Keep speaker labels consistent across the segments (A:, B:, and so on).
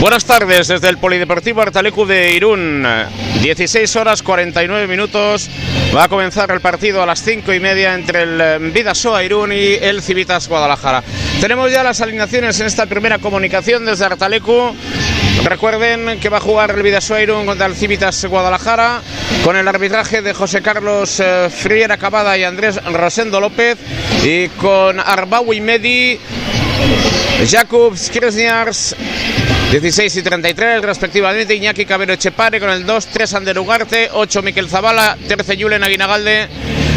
A: Buenas tardes desde el Polideportivo Artalecu de Irún. 16 horas 49 minutos. Va a comenzar el partido a las 5 y media entre el Vidasoa Irún y el Civitas Guadalajara. Tenemos ya las alineaciones en esta primera comunicación desde Artalecu. Recuerden que va a jugar el Vidasoa Irún contra el Civitas Guadalajara con el arbitraje de José Carlos eh, Friera Cavada y Andrés Rosendo López y con Arbaui Medi, Jakub Skresniars 16 y 33 respectivamente Iñaki Cabero Echepare con el 2, 3 Ander Ugarte, 8 Miquel Zavala, 13 Julen Aguinagalde,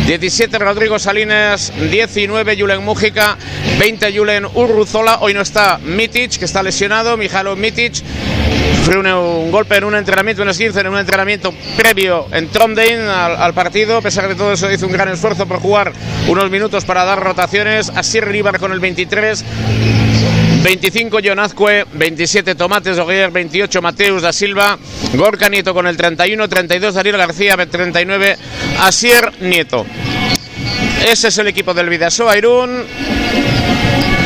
A: 17 Rodrigo Salinas, 19 Julen Mújica, 20 Julen Urruzola, hoy no está Mitic que está lesionado, Mijalo Mitic, sufrió un, un, golpe en un entrenamiento, en 15 en un entrenamiento previo en Trondheim al, al, partido. A pesar de todo eso, hizo un gran esfuerzo por jugar unos minutos para dar rotaciones. Así River con el 23. 25 John Azcue, 27 Tomates Oguier, 28 Mateus da Silva, Gorka Nieto con el 31, 32 Daniel García, 39 Asier Nieto. Ese es el equipo del Vidasoa Irún.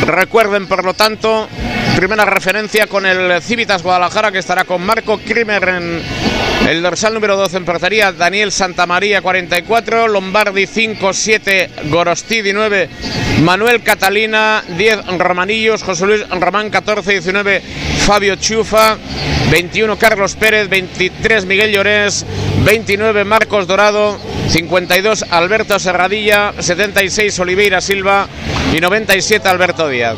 A: Recuerden, por lo tanto, primera referencia con el Civitas Guadalajara que estará con Marco Krimer en el dorsal número 12 en portería, Daniel Santamaría 44, Lombardi 5, 7, Gorostidi 9, Manuel Catalina 10, Romanillos, José Luis Román 14, 19, Fabio Chufa, 21 Carlos Pérez, 23 Miguel Llorés, 29 Marcos Dorado, 52 Alberto Serradilla, 76 Oliveira Silva y 97 Alberto Díaz.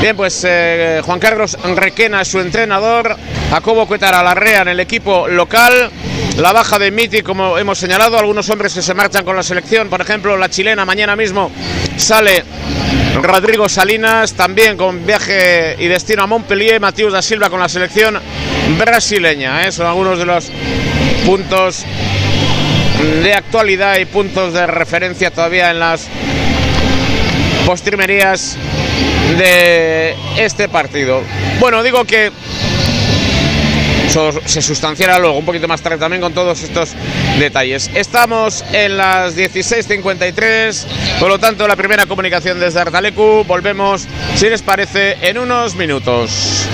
A: Bien, pues eh, Carlos Requena es su entrenador, Jacobo Cuetara Larrea en el equipo local, la baja de Miti, como hemos señalado, algunos hombres que se marchan con la selección, por ejemplo, la chilena mañana mismo sale Rodrigo Salinas, también con viaje y destino a Montpellier, Matías da Silva con la selección brasileña, ¿eh? son algunos de los puntos de actualidad y puntos de referencia todavía en las postrimerías de este partido. Bueno, digo que se sustanciará luego un poquito más tarde también con todos estos detalles. Estamos en las 16.53, por lo tanto la primera comunicación desde Artalecu. Volvemos, si les parece, en unos minutos.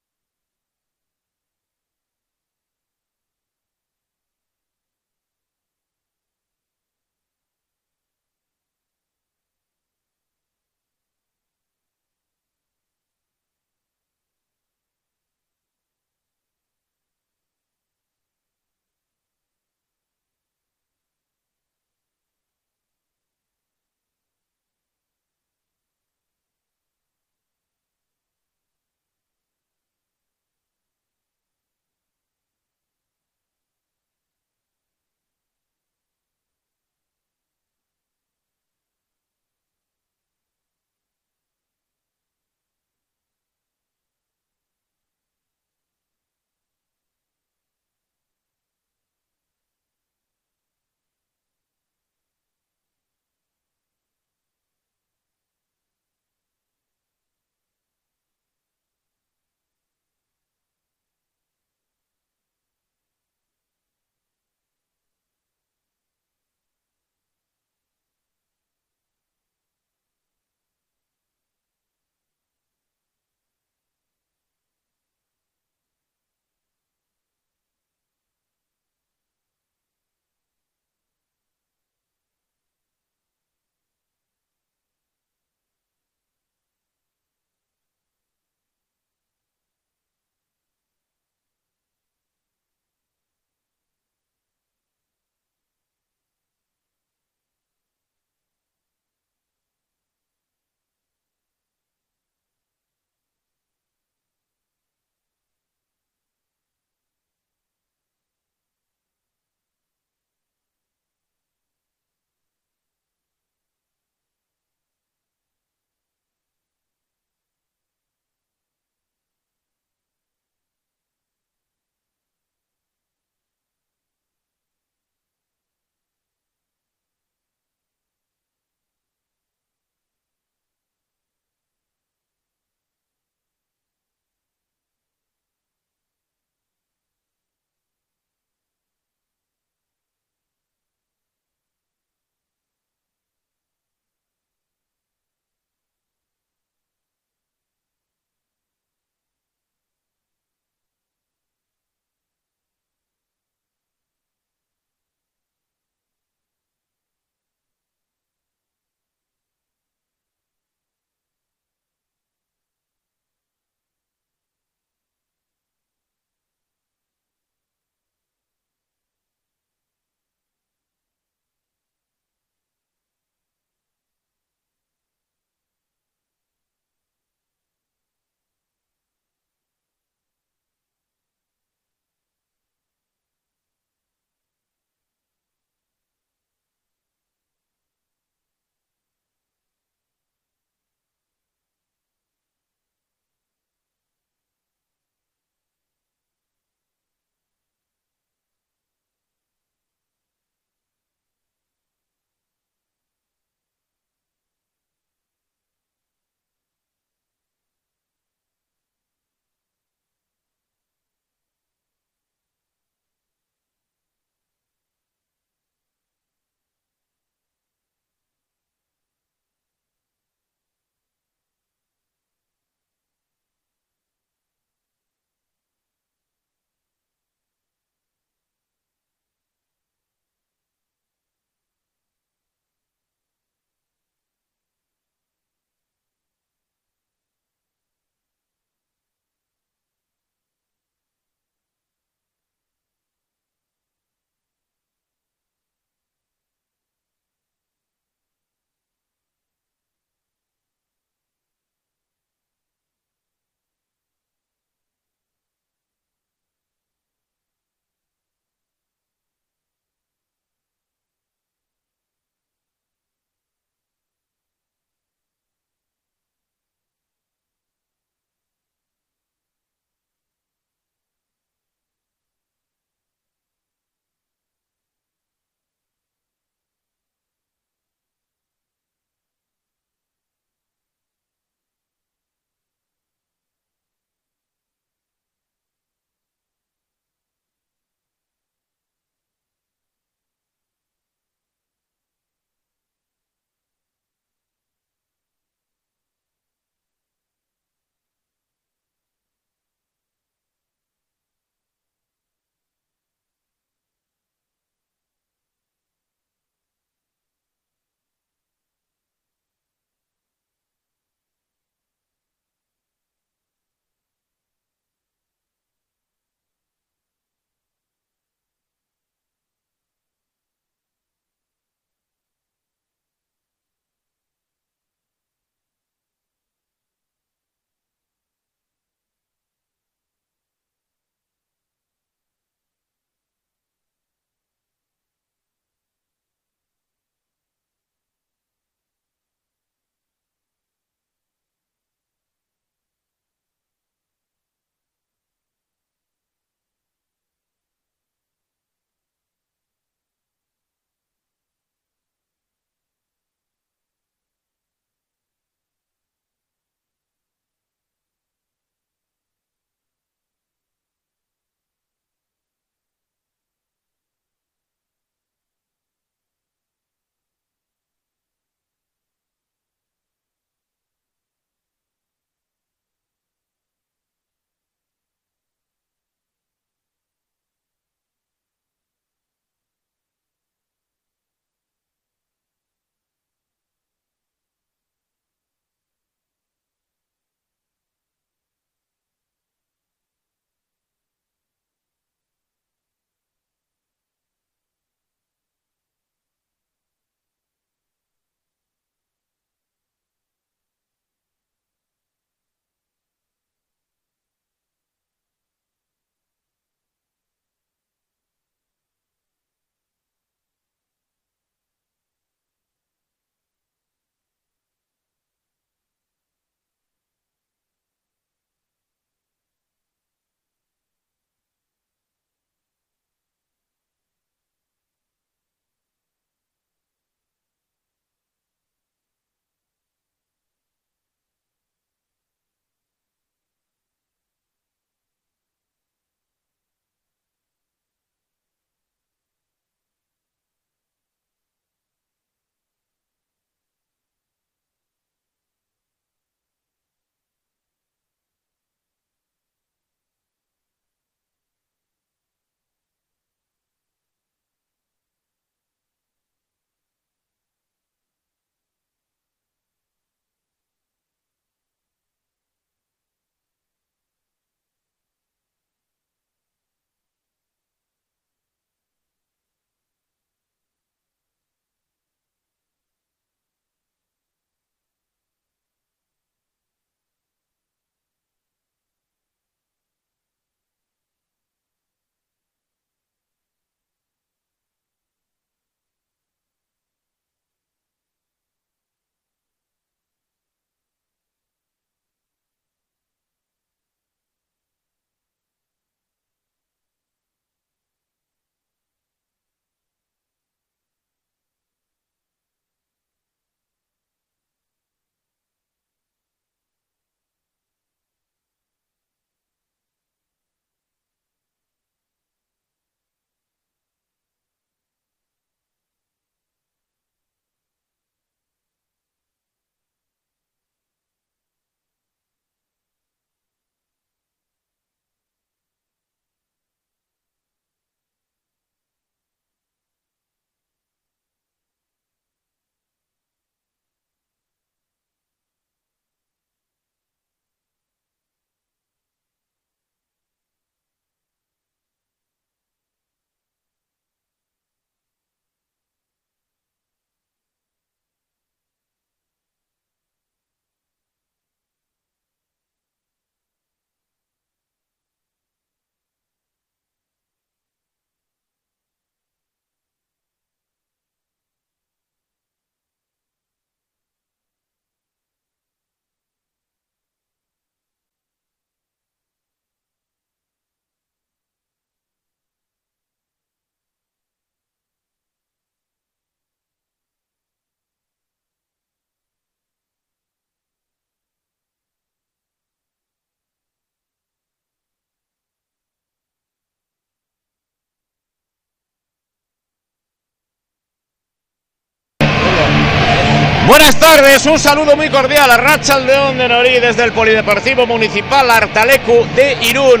A: Buenas tardes, un saludo muy cordial a Racha León de Norí desde el Polideportivo Municipal Artalecu de Irún.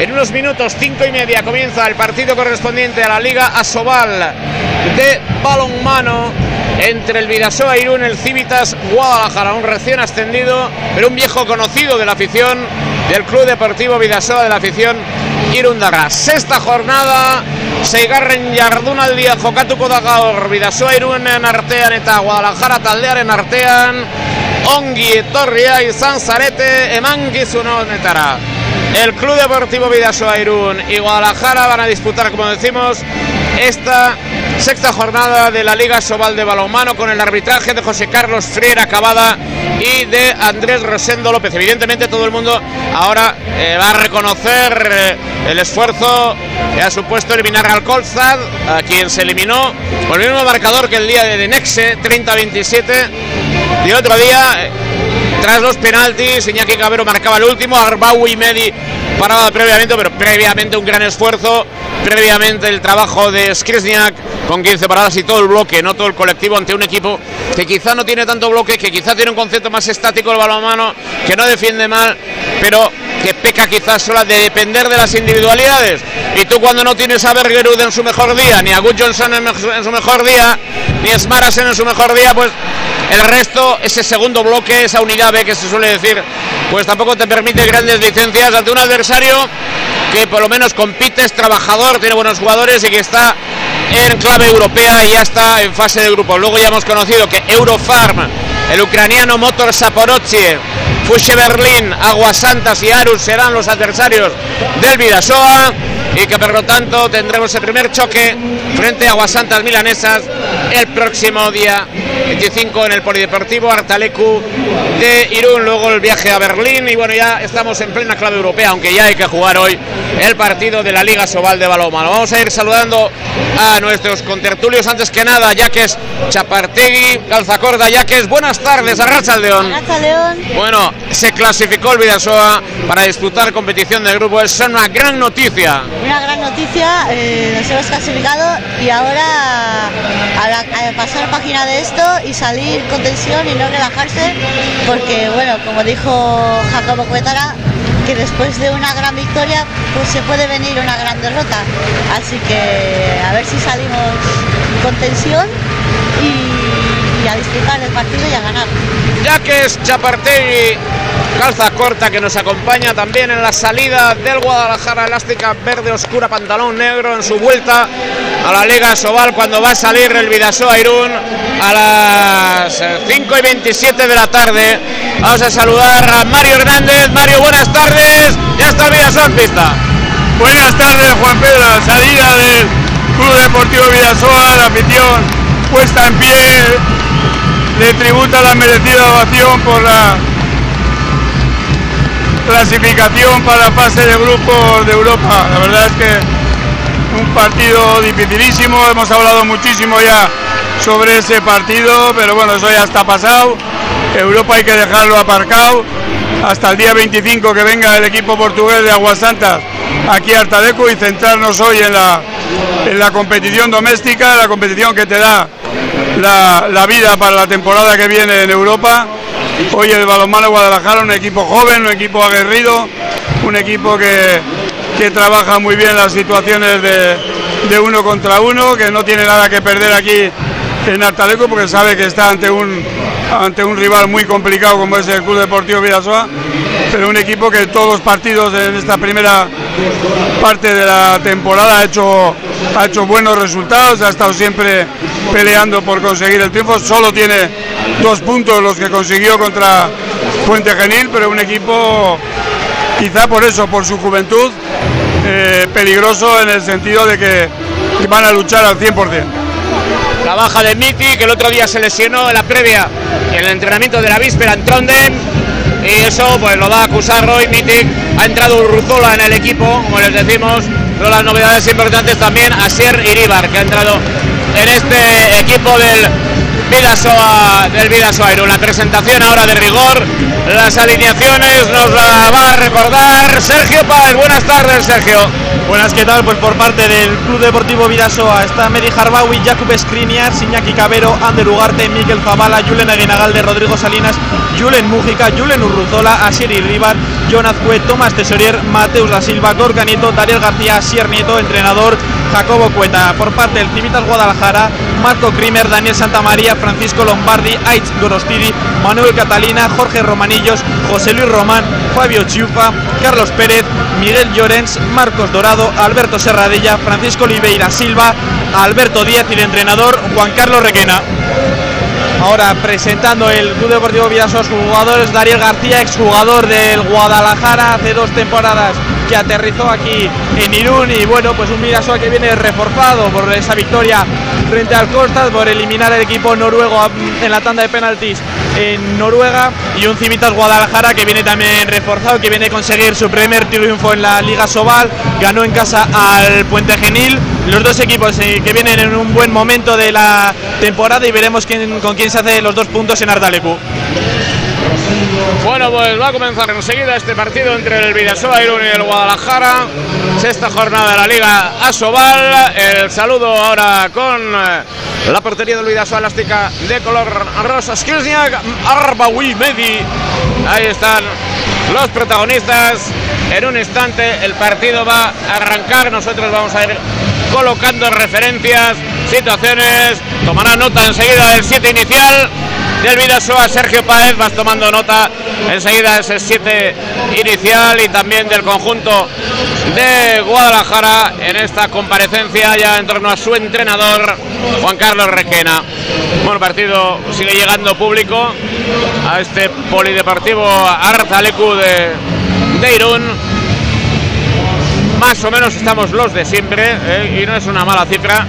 A: En unos minutos, cinco y media, comienza el partido correspondiente a la Liga Asobal de balonmano entre el Vidasoa Irún, el Civitas Guadalajara, un recién ascendido, pero un viejo conocido de la afición del Club Deportivo Vidasoa de la afición Irundarra. Sexta jornada, Seigarren día jokatuko da gaur Bidasoa Irunen artean eta Guadalajara taldearen artean ongi etorria izan zarete emangizun honetara. El Club Deportivo Vidasoa Irún y Guadalajara van a disputar, como decimos, esta sexta jornada de la Liga Sobal de Balonmano con el arbitraje de José Carlos Friera Acabada y de Andrés Rosendo López. Evidentemente todo el mundo ahora eh, va a reconocer eh, el esfuerzo que ha supuesto eliminar al Colzad, a quien se eliminó con el mismo marcador que el día de Nexe, 30-27. Y otro día, eh, tras los penaltis, Iñaki Cabero marcaba el último, Arbau y Medi paraba previamente, pero previamente un gran esfuerzo, previamente el trabajo de Skrisniak con 15 paradas y todo el bloque, no todo el colectivo ante un equipo que quizá no tiene tanto bloque, que quizá tiene un concepto más estático del balonmano, que no defiende mal, pero que peca quizás sola de depender de las individualidades. Y tú cuando no tienes a Bergerud en su mejor día, ni a Good Johnson en, su mejor día, ni a Smarasen en su mejor día, pues el resto, ese segundo bloque, esa unidad B que se suele decir, pues tampoco te permite grandes licencias ante un adversario que por lo menos compite, es trabajador, tiene buenos jugadores y que está en clave europea y ya está en fase de grupo. Luego ya hemos conocido que Eurofarm, el ucraniano Motor Saporozzi, Fushe Berlín, Aguas Santas y Arus serán los adversarios del Vidasoa y que por lo tanto tendremos el primer choque frente a Aguasantas Milanesas el próximo día 25 en el Polideportivo Artalecu de Irún, luego el viaje a Berlín y bueno, ya estamos en plena clave europea, aunque ya hay que jugar hoy el partido de la Liga Sobal de Balonmano. Vamos a ir saludando a nuestros contertulios antes que nada, Yaques Chapartegui, Calzacorda, Yaques, buenas tardes, Arracha León.
B: León.
A: Bueno, se clasificó el Vidasoa para disputar competición de grupo, es una gran noticia
B: una gran noticia, eh, nos hemos clasificado y ahora pasar página de esto y salir con tensión y no relajarse, porque bueno, como dijo Jacobo Cuetara, que después de una gran victoria pues se puede venir una gran derrota. Así que a ver si salimos con tensión y, a disfrutar del partido y a ganar.
A: Ya que es Chapartegui calza corta que nos acompaña también en la salida del Guadalajara elástica verde oscura pantalón negro en su vuelta a la Liga Sobal cuando va a salir el Vidasoa Irún a las 5 y 27 de la tarde. Vamos a saludar a Mario Hernández. Mario buenas tardes. Ya está el Vidasoa en pista.
C: Buenas tardes Juan Pedro. Salida del Club Deportivo Vidasoa. La afición puesta en pie le tributa la merecida ovación por la clasificación para la fase de grupos de Europa. La verdad es que un partido dificilísimo, hemos hablado muchísimo ya sobre ese partido, pero bueno, eso ya está pasado. Europa hay que dejarlo aparcado hasta el día 25 que venga el equipo portugués de Aguasantas aquí a Artadeco y centrarnos hoy en la, en la competición doméstica, la competición que te da la, vida para la temporada que viene en Europa. Hoy el balonmano Guadalajara, un equipo joven, un equipo aguerrido, un equipo que, trabaja muy bien las situaciones de, uno contra uno, que no tiene nada que perder aquí en Artaleco porque sabe que está ante un, ante un rival muy complicado como es el Club Deportivo Vidasoa, pero un equipo que todos los partidos en esta primera parte de la temporada ha hecho, ha hecho buenos resultados, ha estado siempre peleando por conseguir el triunfo, solo tiene dos puntos los que consiguió contra Puente Genil, pero un equipo quizá por eso, por su juventud, eh, peligroso en el sentido de que van a luchar al 100%.
A: La baja de Miti, que el otro día se lesionó en la previa, en el entrenamiento de la víspera en Trondheim, y eso pues lo va a acusar hoy Mitic. Ha entrado Urruzola en el equipo, como les decimos, pero las novedades importantes también, Asier Iribar, que ha entrado en este equipo del Vidasoa, del Vidasoa. La presentación ahora de rigor, las alineaciones nos la va a recordar Sergio Páez. Buenas tardes, Sergio.
D: Buenas, ¿qué tal? Pues por parte del Club Deportivo Vidasoa está Medi Harbawi, Jakub Skriniar, Iñaki Cabero, Ander Ugarte, Miguel Zavala, Julen Aguinagalde, Rodrigo Salinas, Julen Mújica, Julen Urruzola, Asieri Ribar, Jonaz Cue, Tomás Tesorier, Mateus da Silva, Gorka Nieto, Daniel García, Sier Nieto, entrenador Jacobo Cueta. Por parte del Civitas Guadalajara, Marco Krimer, Daniel Santamaría, Francisco Lombardi, Aitz Gorostidi, Manuel Catalina, Jorge Romanillos, José Luis Román, Fabio Chiufa, Carlos Pérez, Miguel Llorens, Marcos Dorado, Alberto Serradilla, Francisco Oliveira Silva, Alberto Díaz y de entrenador Juan Carlos Requena. Ahora presentando el Club Deportivo Vidasoa sus jugadores, Dariel García, exjugador del Guadalajara hace dos temporadas que aterrizó aquí en Irún y bueno, pues un Vidasoa que viene reforzado por esa victoria frente al Costas, por eliminar el equipo noruego en la tanda de penaltis en Noruega y un Civitas Guadalajara que viene también reforzado, que viene a conseguir su primer triunfo en la Liga Sobal, ganó en casa al Puente Genil. Los dos equipos eh, que vienen en un buen momento de la temporada y veremos quién, con quién se hace los dos puntos en Ardalecu.
A: Bueno, pues va a comenzar enseguida este partido entre el Vidasoa Irún y el Guadalajara. Sexta jornada de la Liga Asobal. El saludo ahora con eh, la portería del Vidasoa elástica de color rosa. Skilsniak, Arbawi Medi. Ahí están los protagonistas. En un instante el partido va a arrancar. Nosotros vamos a ir colocando referencias, situaciones. Tomará nota enseguida del 7 inicial del Vidasoa, Sergio Páez, vas tomando nota enseguida ese 7 inicial y también del conjunto de Guadalajara en esta comparecencia ya en torno a su entrenador Juan Carlos Requena. Bueno, partido sigue llegando público a este polideportivo Arzalecu de, de Irún. Más o menos estamos los de siempre ¿eh? y no es una mala cifra.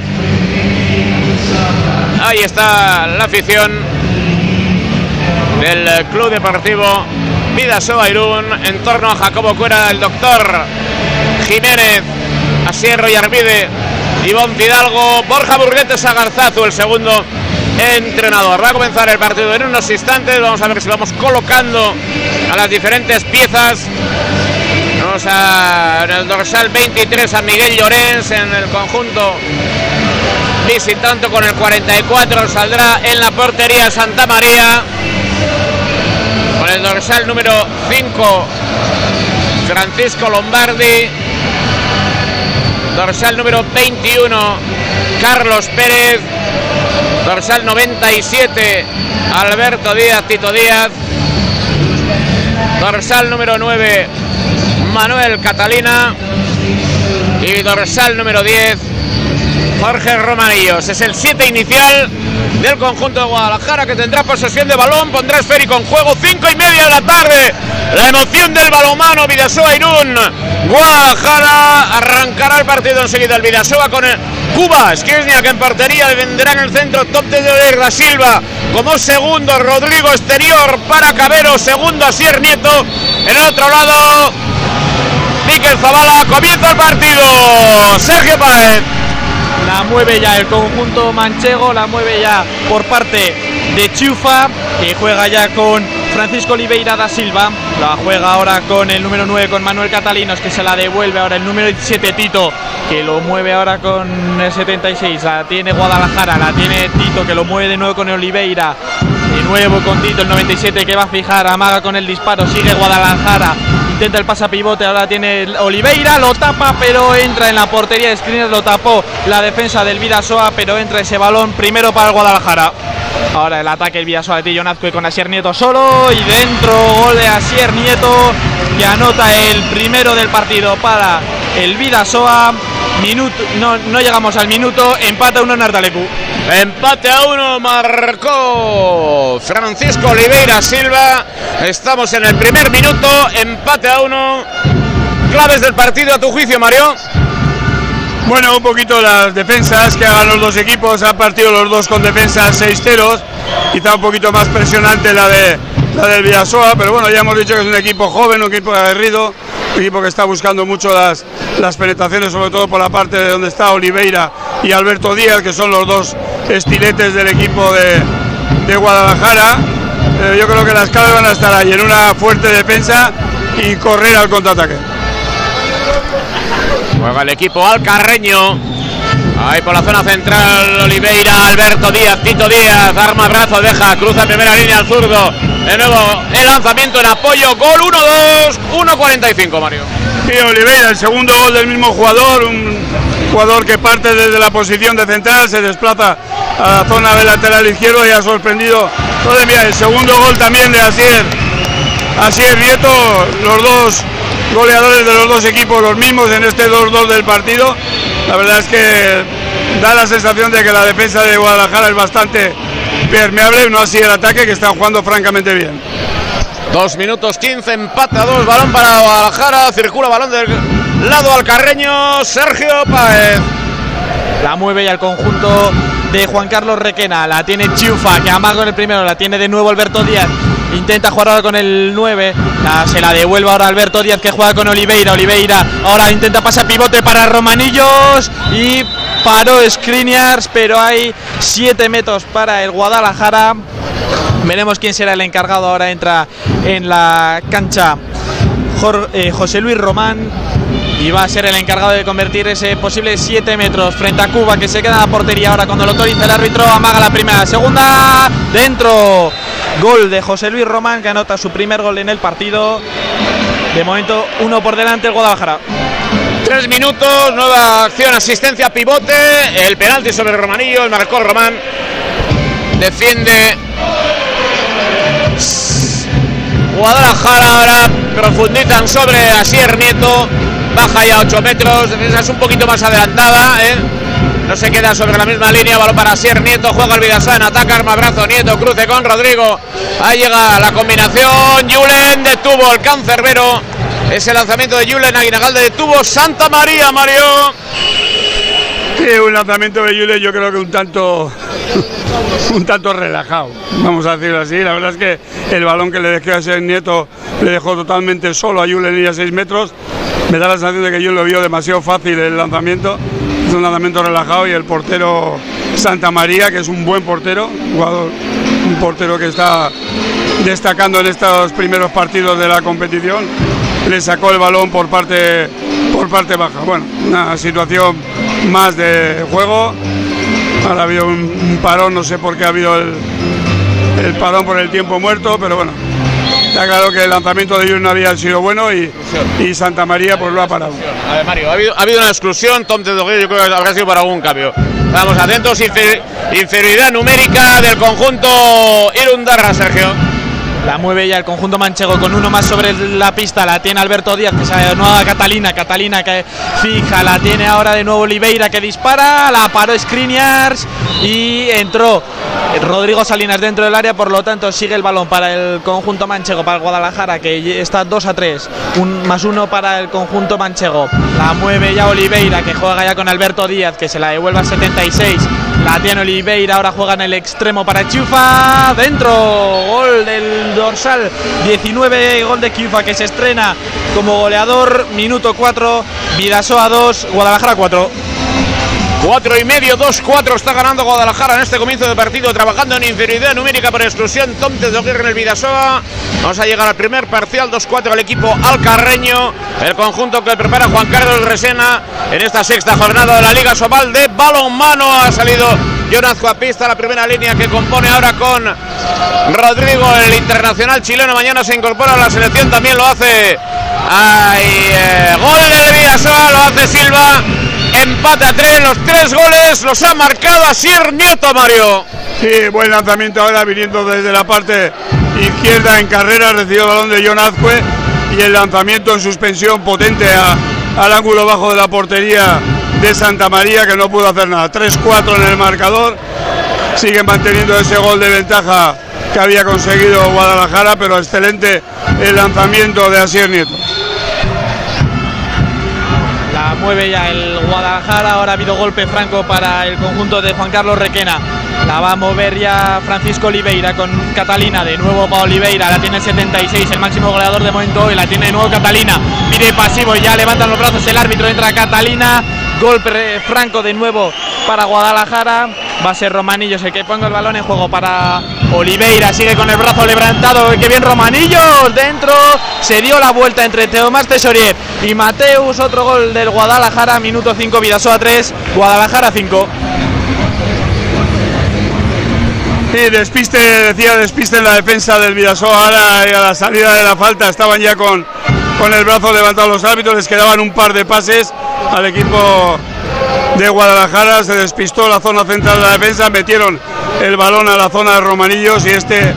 A: Ahí está la afición del Club Deportivo Vidasoa Irún en torno a Jacobo Cuera, el doctor Jiménez, Asierro y Armide, Ivón Fidalgo, Borja Burguetes Agarzazu, el segundo entrenador. Va a comenzar el partido en unos instantes, vamos a ver si vamos colocando a las diferentes piezas. Vamos a en el dorsal 23 a Miguel Llorens en el conjunto visitante con el 44 saldrá en la portería Santa María. Con el dorsal número 5 Francisco Lombardi. Dorsal número 21 Carlos Pérez. Dorsal 97 Alberto Díaz Tito Díaz. Dorsal número 9 Manuel Catalina. Y dorsal número 10 Jorge Romanillos. Es el 7 inicial del conjunto de Guadalajara que tendrá posesión de balón, pondrá esférico en juego, 5 y media de la tarde. La emoción del balomano Vidasoa Irún. Guadalajara arrancará el partido enseguida el Vidasoa con el Cuba, Skirniak en portería, vendrá en el centro top de da Silva como segundo, Rodrigo exterior para Cabero, segundo Asier Nieto, en el otro lado Miquel Zavala, comienza el partido, Sergio Páez
D: la mueve ya el conjunto manchego, la mueve ya por parte de Chufa, que juega ya con Francisco Oliveira da Silva, la juega ahora con el número 9 con Manuel Catalinos, que se la devuelve ahora el número 17 Tito, que lo mueve ahora con el 76, la tiene Guadalajara, la tiene Tito, que lo mueve de nuevo con Oliveira, nuevo con Tito el 97 que va a fijar, amaga con el disparo, sigue Guadalajara, intenta el pasapivote, ahora tiene Oliveira, lo tapa, pero entra en la portería de Screener, lo tapó la defensa del Vidasoa, pero entra ese balón primero para el Guadalajara. Ahora el ataque el Vidasoa de Tillo Nazco con Asier Nieto solo y dentro gol de Asier Nieto que anota el primero del partido para el Vidasoa. Minuto, no, no llegamos al minuto, empate a uno en Ardalecu.
A: Empate a uno marcó Francisco Oliveira Silva. Estamos en el primer minuto, empate a uno. Claves del partido a tu juicio, Mario.
C: Bueno, un poquito las defensas que hagan los dos equipos, han partido los dos con defensas 6 ceros, quizá un poquito más presionante la de la del Villasoa, pero bueno, ya hemos dicho que es un equipo joven, un equipo aguerrido, equipo que está buscando mucho las, las penetraciones, sobre todo por la parte de donde está Oliveira y Alberto Díaz, que son los dos estiletes del equipo de, de Guadalajara. Pero yo creo que las claves van a estar ahí en una fuerte defensa y correr al contraataque.
A: Juega el equipo alcarreño. Ahí por la zona central, Oliveira, Alberto Díaz, Tito Díaz, arma brazo, deja, cruza primera línea al zurdo. De nuevo, el lanzamiento en apoyo, gol 1-2, 1-45, Mario.
C: Sí, Oliveira, el segundo gol del mismo jugador, un jugador que parte desde la posición de central, se desplaza a la zona del lateral izquierdo y ha sorprendido. Todavía el segundo gol también de Asier. Asier Nieto, los dos goleadores de los dos equipos, los mismos en este 2-2 del partido. La verdad es que da la sensación de que la defensa de Guadalajara es bastante permeable, no así el ataque que están jugando francamente bien.
A: Dos minutos 15, empate a dos, balón para Guadalajara, circula balón del lado al carreño, Sergio Páez.
D: La mueve ya el conjunto de Juan Carlos Requena, la tiene Chiufa, que amaga con el primero, la tiene de nuevo Alberto Díaz, intenta jugar ahora con el 9, la, se la devuelve ahora Alberto Díaz que juega con Oliveira, Oliveira ahora intenta pasar pivote para Romanillos y paró Skriniars, pero hay 7 metros para el Guadalajara. Veremos quién será el encargado. Ahora entra en la cancha eh, José Luis Román y va a ser el encargado de convertir ese posible 7 metros frente a Cuba que se queda en la portería ahora cuando lo autoriza el árbitro. Amaga la primera, segunda dentro. Gol de José Luis Román que anota su primer gol en el partido. De momento uno por delante el Guadalajara
A: Tres minutos, nueva acción, asistencia, pivote, el penalti sobre Romanillo, el marcó Román, defiende Guadalajara, ahora profundizan sobre Asier Nieto, baja ya 8 metros, defensa es un poquito más adelantada, ¿eh? no se queda sobre la misma línea, balón para Asier Nieto, juega el Vidasan, ataca arma brazo, Nieto, cruce con Rodrigo, ahí llega la combinación, Julen detuvo el cancerbero, ese lanzamiento de Julen Aguinagalde detuvo Santa María, Mario.
C: Un lanzamiento de Yule yo creo que un tanto un tanto relajado, vamos a decirlo así. La verdad es que el balón que le dejó a ese nieto le dejó totalmente solo a Yule a 6 metros. Me da la sensación de que yo lo vio demasiado fácil el lanzamiento. Es un lanzamiento relajado y el portero Santa María, que es un buen portero, un portero que está destacando en estos primeros partidos de la competición, le sacó el balón por parte por parte baja. Bueno, una situación más de juego. Ahora ha habido un, parón, no sé por qué ha habido el, parón por el tiempo muerto, pero bueno, está claro que el lanzamiento de ellos no había sido bueno y, y Santa María pues lo ha parado.
A: A ver, Mario, ha habido, ha habido una exclusión, Tom Tedoguer, yo creo que habrá sido para algún cambio. Vamos, atentos, infer- inferioridad numérica del conjunto Irundarra, Sergio.
D: La mueve ya el conjunto manchego con uno más sobre la pista. La tiene Alberto Díaz, que se ha a Catalina. Catalina que fija, la tiene ahora de nuevo Oliveira que dispara. La paró Skriniars y entró Rodrigo Salinas dentro del área. Por lo tanto, sigue el balón para el conjunto manchego, para el Guadalajara, que está 2 a 3. Un más uno para el conjunto manchego. La mueve ya Oliveira, que juega ya con Alberto Díaz, que se la devuelve a 76. La tiene Oliveira, ahora juega en el extremo para Chufa. Dentro, gol del dorsal 19, gol de Chufa que se estrena como goleador. Minuto 4, Vidasoa 2, Guadalajara 4.
A: Cuatro y medio, dos cuatro está ganando Guadalajara en este comienzo de partido, trabajando en inferioridad numérica por exclusión. Tom Tedoguer en el Vidasoa. Vamos a llegar al primer parcial, 2-4 el equipo alcarreño. El conjunto que prepara Juan Carlos Resena en esta sexta jornada de la Liga Sobal de balonmano. Ha salido Jonas Juapista, la primera línea que compone ahora con Rodrigo, el internacional chileno. Mañana se incorpora a la selección, también lo hace. Hay eh, gol en el Vidasoa, lo hace Silva. Empate a tres, los tres goles los ha marcado Asier Nieto, Mario.
C: Sí, buen lanzamiento ahora viniendo desde la parte izquierda en carrera, recibió el balón de John Azcue y el lanzamiento en suspensión potente a- al ángulo bajo de la portería de Santa María que no pudo hacer nada. 3-4 en el marcador, sigue manteniendo ese gol de ventaja que había conseguido Guadalajara, pero excelente el lanzamiento de Asier Nieto.
D: Mueve ya el Guadalajara. Ahora ha habido golpe franco para el conjunto de Juan Carlos Requena. La va a mover ya Francisco Oliveira con Catalina. De nuevo para Oliveira. La tiene el 76, el máximo goleador de momento hoy. La tiene de nuevo Catalina. Pide pasivo y ya levantan los brazos el árbitro. Entra Catalina. Golpe franco de nuevo para Guadalajara. Va a ser Romanillos el que ponga el balón en juego para Oliveira. Sigue con el brazo levantado. ¡Qué bien Romanillos! Dentro se dio la vuelta entre Teomás Tesorier y Mateus. Otro gol del Guadalajara. Minuto 5, Vidasoa 3, Guadalajara 5.
C: Sí, despiste, decía despiste en la defensa del Vidasoa ahora y a la salida de la falta estaban ya con, con el brazo levantado los árbitros, les quedaban un par de pases al equipo de Guadalajara, se despistó la zona central de la defensa, metieron el balón a la zona de Romanillos y este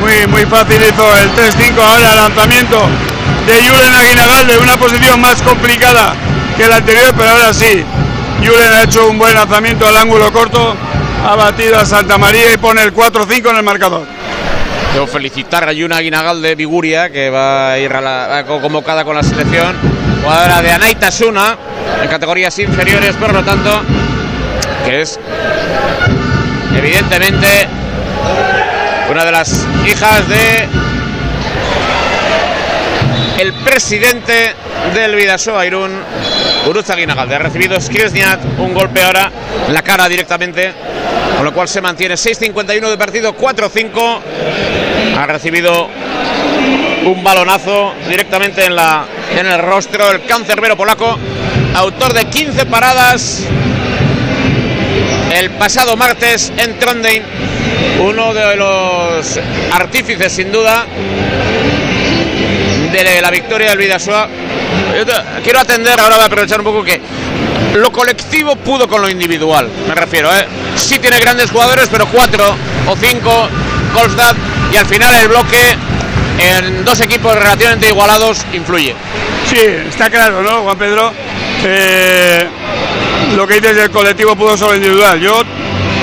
C: muy, muy fácil hizo el 3-5, ahora el lanzamiento de Julen Aguinagal de una posición más complicada que la anterior, pero ahora sí, Julen ha hecho un buen lanzamiento al ángulo corto ha batido a Santa María y pone el 4-5 en el marcador.
A: Quiero felicitar a Yuna Guinagal de Viguria, que va a ir a la, convocada con la selección. Jugadora de Anaita Suna, en categorías inferiores, por lo tanto, que es evidentemente una de las hijas de el presidente del Vidasoa Irún, Uruza Guinagalde. Ha recibido Skresniat un golpe ahora en la cara directamente, con lo cual se mantiene 6.51 de partido, 4-5. Ha recibido un balonazo directamente en, la, en el rostro el cancerbero polaco, autor de 15 paradas el pasado martes en Trondheim, uno de los artífices sin duda de la victoria del Vidasoa. Quiero atender, ahora voy a aprovechar un poco que lo colectivo pudo con lo individual, me refiero. ¿eh? Sí tiene grandes jugadores, pero cuatro o cinco, Golstad, y al final el bloque en dos equipos relativamente igualados influye.
C: Sí, está claro, ¿no, Juan Pedro? Eh, lo que dices del colectivo pudo sobre individual. Yo,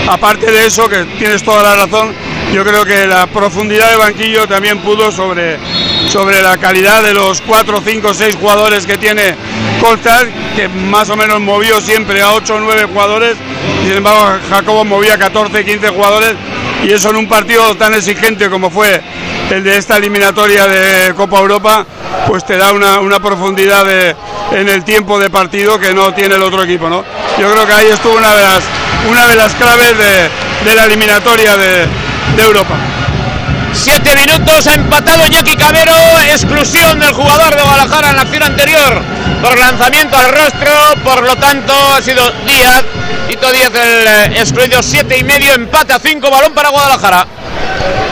C: aparte de eso, que tienes toda la razón, yo creo que la profundidad de banquillo también pudo sobre, sobre la calidad de los 4, 5, 6 jugadores que tiene Colstad, que más o menos movió siempre a 8 o 9 jugadores, sin embargo Jacobo movía 14, 15 jugadores, y eso en un partido tan exigente como fue el de esta eliminatoria de Copa Europa, pues te da una, profundidad en el tiempo de partido que no tiene el otro equipo, ¿no? Yo creo que ahí estuvo una de las, una de las claves de, de la eliminatoria de, de Europa.
A: Siete minutos, ha empatado Jackie Cabero, exclusión del jugador de Guadalajara en la acción anterior por lanzamiento al rostro, por lo tanto ha sido Díaz, Tito Díaz el eh, excluido siete y medio, empate a cinco, balón para Guadalajara.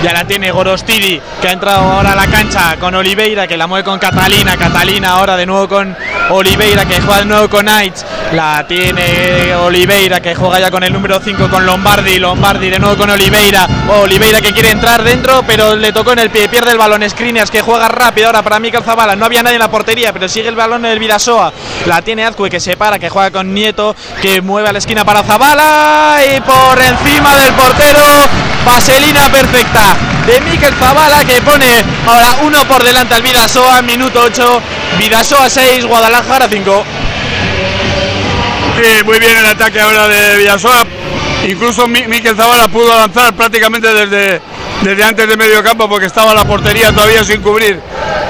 D: Ya la tiene Gorostidi, que ha entrado ahora a la cancha con Oliveira, que la mueve con Catalina. Catalina ahora de nuevo con Oliveira, que juega de nuevo con Knights. La tiene Oliveira, que juega ya con el número 5 con Lombardi. Lombardi de nuevo con Oliveira. Oliveira que quiere entrar dentro, pero le tocó en el pie. Pierde el balón. Skriniars que juega rápido ahora para Mikel Zavala. No había nadie en la portería, pero sigue el balón en el Vidasoa. La tiene Azcue, que se para, que juega con Nieto, que mueve a la esquina para Zavala. Y por encima del portero, vaselina perfecta de Mikel Zavala que pone ahora uno por delante al Vidasoa, minuto 8, Vidasoa 6, Guadalajara 5.
C: muy bien el ataque ahora de Vidasoa. Incluso Mikel Zavala pudo avanzar prácticamente desde, desde antes de medio campo porque estaba la portería todavía sin cubrir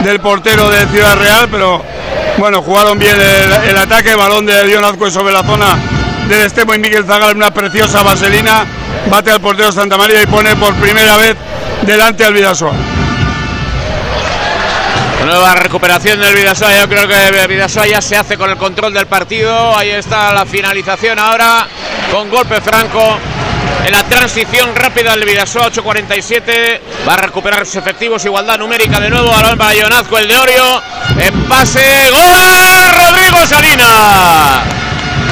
C: del portero de Ciudad Real, pero bueno, jugaron bien el, ataque, balón de Dion Azcue sobre la zona del Estemo y Miguel Zagal, una preciosa vaselina, bate al portero Santa María y pone por primera vez delante al Vidasoa.
A: Nueva recuperación del Vidasoa, yo creo que Vidasoa ya se hace con el control del partido, ahí está la finalización ahora con golpe franco en la transición rápida del Vidasoa 8.47 va a recuperar sus efectivos igualdad numérica de nuevo balón para Jonazco el de Orio. En pase gol Rodrigo Salina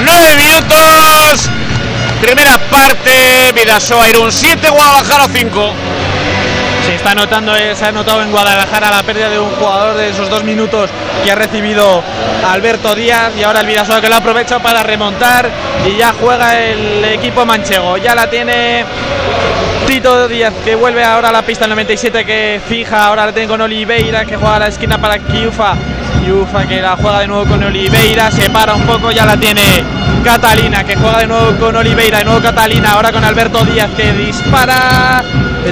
A: 9 minutos primera parte Vidasoa Irún 7 Guadalajara 5
D: se está notando, eh, se ha notado en Guadalajara la pérdida de un jugador de esos dos minutos que ha recibido Alberto Díaz y ahora el Vidasoa que lo aprovecha para remontar y ya juega el equipo manchego. Ya la tiene Tito Díaz que vuelve ahora a la pista 97 que fija, ahora la tiene con Oliveira que juega a la esquina para Kiufa. Kiufa que la juega de nuevo con Oliveira, se para un poco, ya la tiene Catalina que juega de nuevo con Oliveira, de nuevo Catalina, ahora con Alberto Díaz que dispara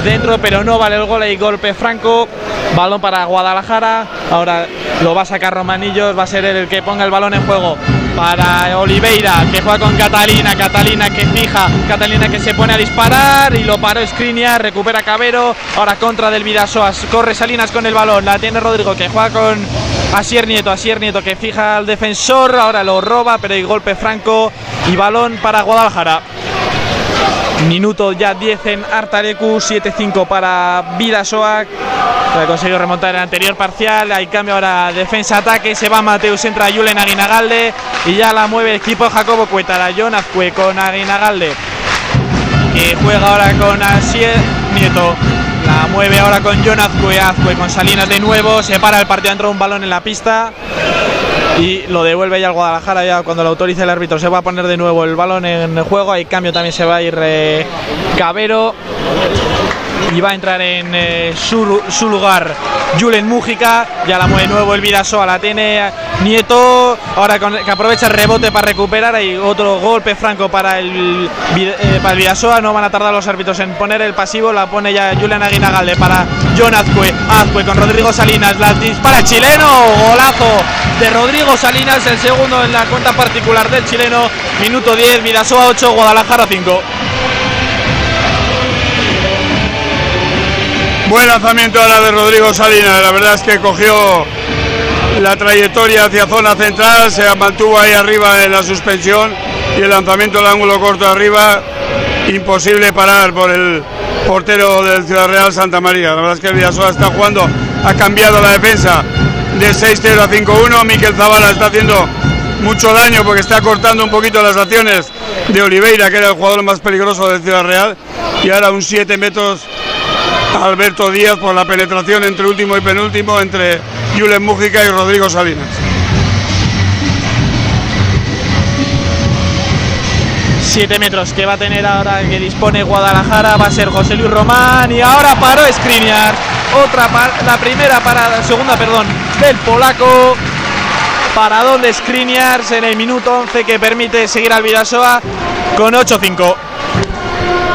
D: dentro, pero no vale el gol y golpe franco. Balón para Guadalajara. Ahora lo va a sacar Romanillos, va a ser el que ponga el balón en juego para Oliveira, que juega con Catalina, Catalina que fija, Catalina que se pone a disparar y lo paró Skriniar, recupera Cabero, ahora contra del Vidasoa, corre Salinas con el balón, la tiene Rodrigo que juega con Asier Nieto, Asier Nieto que fija al defensor, ahora lo roba, pero hay golpe franco y balón para Guadalajara. Minuto ya 10 en Artarecu, 7-5 para Vidasoa. Ha conseguido remontar el anterior parcial. Hay cambio ahora defensa-ataque. Se va Mateus, entra Julen Aguinagalde. Y ya la mueve el equipo Jacobo Cuetara. John Azcue con Aguinagalde. Que juega ahora con Asier Nieto. Mueve ahora con John Azcue. Azcue con Salinas de nuevo. Se para el partido. Entra un balón en la pista y lo devuelve ya al Guadalajara ya cuando lo autorice el árbitro se va a poner de nuevo el balón en el juego hay cambio también se va a ir eh, Cabero y va a entrar en eh, su, su lugar Julen Mújica, ya la mueve nuevo el Vidasoa, la tiene Nieto, ahora que aprovecha el rebote para recuperar. Y otro golpe franco para el, eh, para el Vidasoa, no van a tardar los árbitros en poner el pasivo, la pone ya Julian Aguinagalde para John Azcue, Azcue con Rodrigo Salinas, la dispara chileno, golazo de Rodrigo Salinas, el segundo en la cuenta particular del chileno, minuto 10, Vidasoa 8, Guadalajara 5.
C: Buen lanzamiento ahora de Rodrigo Salinas, la verdad es que cogió la trayectoria hacia zona central, se mantuvo ahí arriba en la suspensión y el lanzamiento del ángulo corto arriba, imposible parar por el portero del Ciudad Real Santa María. La verdad es que el Vidasoa está jugando, ha cambiado la defensa de 6-0 a 5-1, Miquel Zavala está haciendo mucho daño porque está cortando un poquito las acciones de Oliveira, que era el jugador más peligroso del Ciudad Real, y ahora un 7 metros Alberto Díaz por la penetración entre último y penúltimo entre Julen Mújica y Rodrigo Salinas.
D: 7 metros que va a tener ahora que dispone Guadalajara va a ser José Luis Román y ahora paró Skriniar otra la primera parada segunda perdón del polaco. Paradón de Skriniar en el minuto 11 que permite seguir al Vidasoa con 8-5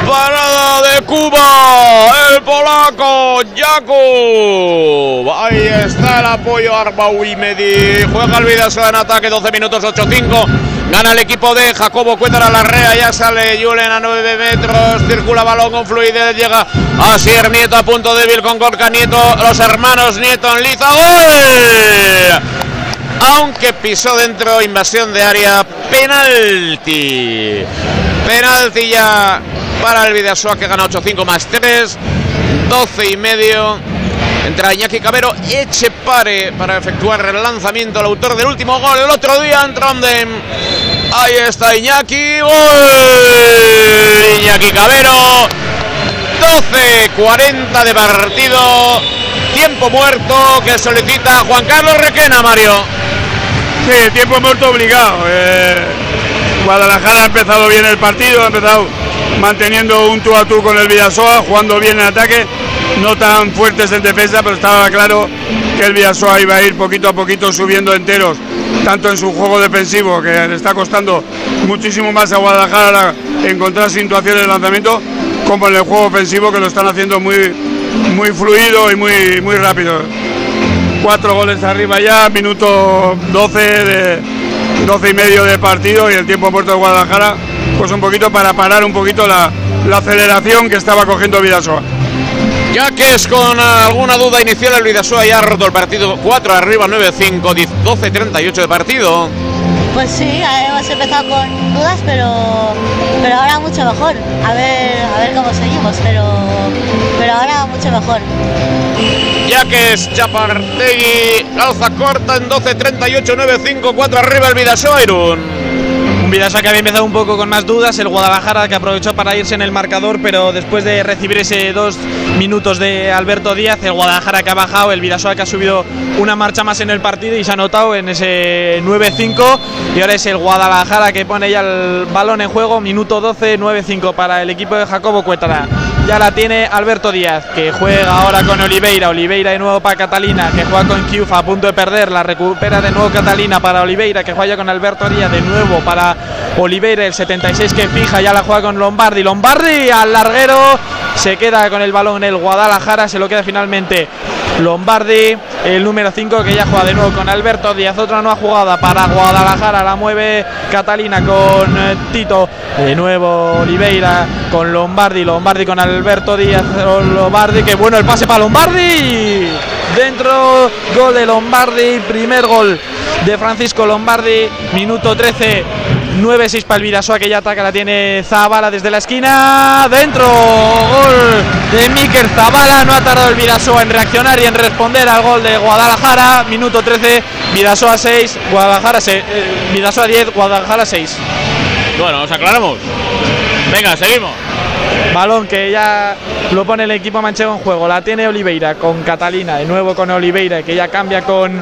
A: Parada de Cuba, el polaco Jakub. Ahí está el apoyo Arbaui Medi. Juega el Vidasoa en ataque, 12 minutos 8-5. Gana el equipo de Jacobo Cuétara Larrea. Ya sale Julen a 9 metros. Circula balón con fluidez. Llega Asier Nieto a punto débil con Gorka Nieto. Los hermanos Nieto en liza. ¡Gol! aunque pisó dentro, invasión de área, penalti. Penalti ya para el Vidasoa que gana 8-5 más 3, 12 y medio. Entra Iñaki Cabero, eche pare para efectuar el lanzamiento, el autor del último gol el otro día en Trondheim. Ahí está Iñaki, gol. Iñaki Cabero, 12-40 de partido. Tiempo muerto que solicita Juan Carlos Requena, Mario.
C: Sí, tiempo muerto obligado. Eh, Guadalajara ha empezado bien el partido, ha empezado manteniendo un tú a tú con el Vidasoa, jugando bien en ataque, no tan fuertes en defensa, pero estaba claro que el Vidasoa iba a ir poquito a poquito subiendo enteros, tanto en su juego defensivo, que le está costando muchísimo más a Guadalajara encontrar situaciones de lanzamiento, como en el juego ofensivo, que lo están haciendo muy, muy fluido y muy, muy rápido. Cuatro goles arriba ya, minuto 12 de 12 y medio de partido y el tiempo muerto de Guadalajara, pues un poquito para parar un poquito la, la aceleración que estaba cogiendo Vidasoa.
A: Ya que es con alguna duda inicial el Vidasoa ya ha roto el partido 4 arriba 9-5, 12-38 de partido.
B: Pues sí, hemos empezado con dudas, pero, pero ahora mucho mejor. A ver, a ver cómo seguimos, pero, pero ahora mucho mejor.
A: Ya que es Chapartegui, alza corta en 12-38, 9-5, 4 arriba el Vidasoa.
D: Un Vidasoa que había empezado un poco con más dudas, el Guadalajara que aprovechó para irse en el marcador, pero después de recibir ese dos minutos de Alberto Díaz, el Guadalajara que ha bajado, el Vidasoa que ha subido una marcha más en el partido y se ha notado en ese 9-5 y ahora es el Guadalajara que pone ya el balón en juego, minuto 12, 9-5 para el equipo de Jacobo Cuétara. Ya la tiene Alberto Díaz, que juega ahora con Oliveira. Oliveira de nuevo para Catalina, que juega con Kiufa a punto de perder. La recupera de nuevo Catalina para Oliveira, que juega con Alberto Díaz de nuevo para Oliveira, el 76 que fija. Ya la juega con Lombardi. Lombardi al larguero. se queda con el balón el Guadalajara, se lo queda finalmente Lombardi, el número 5 que ya juega de nuevo con Alberto Díaz, otra nueva jugada para Guadalajara, la mueve Catalina con eh, Tito, de nuevo Oliveira con Lombardi, Lombardi con Alberto Díaz, Lombardi, que bueno el pase para Lombardi, dentro, gol de Lombardi, primer gol de Francisco Lombardi, minuto 13 9-6 para el Vidasoa que ya ataca, la tiene Zabala desde la esquina. Dentro, gol de Miker Zabala. No ha tardado el Vidasoa en reaccionar y en responder al gol de Guadalajara. Minuto 13, Vidasoa 6, Guadalajara 6, eh, Vidasoa 10, Guadalajara 6.
A: Bueno, nos aclaramos. Venga, seguimos.
D: Balón que ya lo pone el equipo manchego en juego. La tiene Oliveira con Catalina. De nuevo con Oliveira que ya cambia con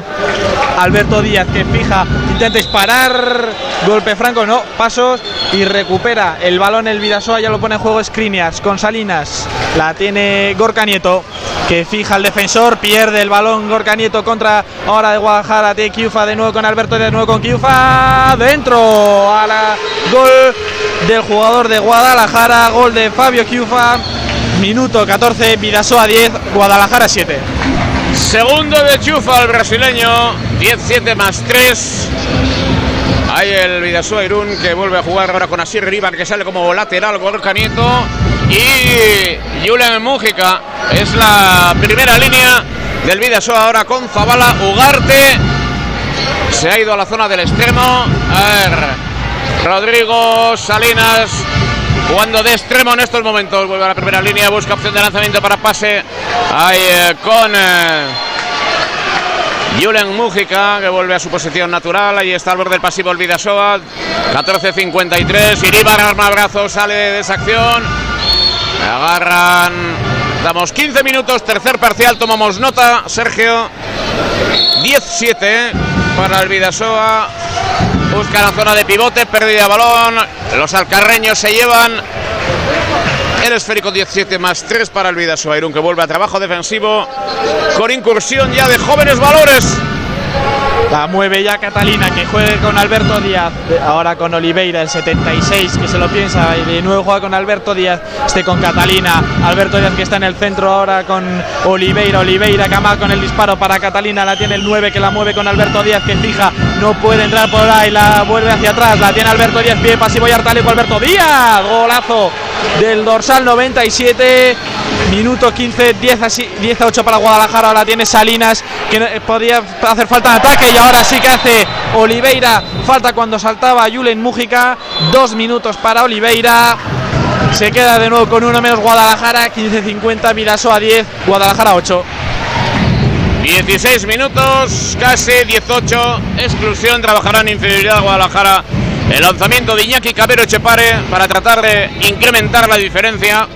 D: Alberto Díaz que fija, intenta disparar. Golpe franco, no, pasos y recupera el balón el Vidasoa. Ya lo pone en juego Skriniars con Salinas. La tiene Gorka Nieto que fija el defensor. Pierde el balón Gorka Nieto contra ahora de Guadalajara. De Kiufa de nuevo con Alberto de nuevo con Kiufa. Dentro a la gol del jugador de Guadalajara. Gol de Fabio Kiufa. Minuto 14, Vidasoa 10, Guadalajara 7.
A: Segundo de Chufa el brasileño, 17 más 3. Hay el Vidasoa Irún que vuelve a jugar ahora con Asir Riva que sale como lateral Gorka Nieto y Julian Mújica es la primera línea del Vidasoa ahora con Zabala Ugarte se ha ido a la zona del extremo a ver Rodrigo Salinas jugando de extremo en estos momentos. Vuelve a la primera línea, busca opción de lanzamiento para pase. Ahí eh, con eh, Julen Mújica, que vuelve a su posición natural. Ahí está al borde del pasivo el Vidasoa. 14.53. Iribar arma brazo, sale de esa acción. Agarran. Damos 15 minutos, tercer parcial, tomamos nota, Sergio. 17 para el Vidasoa. Busca la zona de pivote, pérdida de balón. Los alcarreños se llevan el esférico 17 más 3 para el Vidasoa que vuelve a trabajo defensivo con incursión ya de jóvenes valores.
D: La mueve ya Catalina que juegue con Alberto Díaz. Ahora con Oliveira, el 76, que se lo piensa. Y de nuevo juega con Alberto Díaz. Este con Catalina. Alberto Díaz que está en el centro ahora con Oliveira. Oliveira que con el disparo para Catalina. La tiene el 9 que la mueve con Alberto Díaz que fija. No puede entrar por ahí. La vuelve hacia atrás. La tiene Alberto Díaz. Pie pasivo y Artaleco Alberto Díaz. Golazo del dorsal 97. Minuto 15, 10 a, 10 a 8 para Guadalajara. Ahora tiene Salinas que podía hacer falta de ataque y ahora sí que hace Oliveira. Falta cuando saltaba Julen Mújica. Dos minutos para Oliveira. Se queda de nuevo con uno menos Guadalajara. 15-50, a 10, Guadalajara 8.
A: 16 minutos, casi 18. Exclusión, trabajará en inferioridad Guadalajara. El lanzamiento de Iñaki Cabero Echepare para tratar de incrementar la diferencia.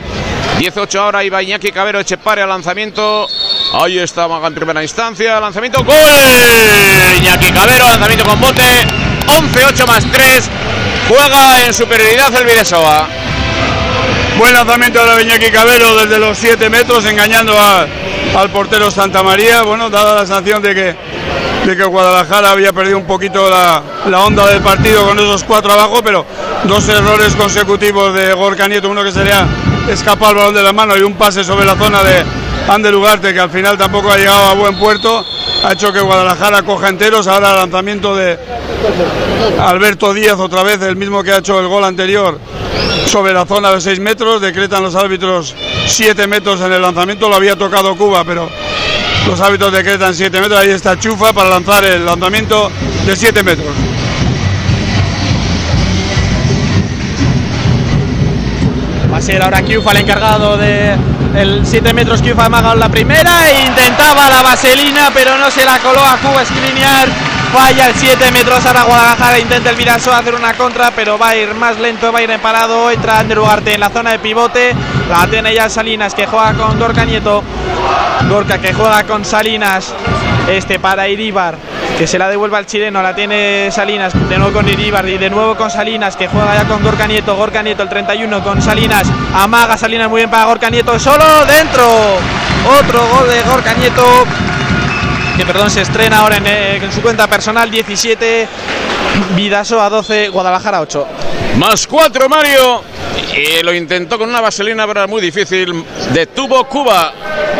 A: 18 ahora iba Iñaki Cabero Echepare al lanzamiento. Ahí está en primera instancia. Lanzamiento gol. Iñaki Cabero, lanzamiento con bote. 11-8 más 3. Juega en superioridad el Videsoa.
C: Buen lanzamiento de Iñaki Cabero desde los 7 metros, engañando al portero Santa María. Bueno, dada la sanción de que, de que Guadalajara había perdido un poquito la, la onda del partido con esos cuatro abajo, pero dos errores consecutivos de Gorka Nieto, uno que sería escapar el balón de la mano y un pase sobre la zona de Ander Ugarte, que al final tampoco ha llegado a buen puerto, ha hecho que Guadalajara coja enteros. Ahora el lanzamiento de Alberto Díaz, otra vez el mismo que ha hecho el gol anterior sobre la zona de 6 metros. Decretan los árbitros 7 metros en el lanzamiento, lo había tocado Cuba, pero los árbitros decretan 7 metros. Ahí está Chufa para lanzar el lanzamiento de 7 metros.
D: Va a ser ahora Kiufa el encargado de el 7 metros Kiufa amaga la primera e intentaba la vaselina pero no se la coló a Cuba Skriniar falla el 7 metros ahora Guadalajara intenta el Viraso hacer una contra pero va a ir más lento va a ir parado entra Ander Ugarte en la zona de pivote la tiene ya Salinas que juega con Gorka Nieto Gorka que juega con Salinas este para Iribar que se la devuelve al chileno, la tiene Salinas, de nuevo con Iribar y de nuevo con Salinas, que juega ya con Gorka Nieto, Gorka Nieto el 31 con Salinas, amaga Salinas muy bien para Gorka Nieto, solo dentro, otro gol de Gorka Nieto, que perdón, se estrena ahora en, eh, en su cuenta personal, 17, Vidaso a 12, Guadalajara 8.
A: Más 4 Mario, Y lo intentó con una vaselina, pero era muy difícil. Detuvo Cuba.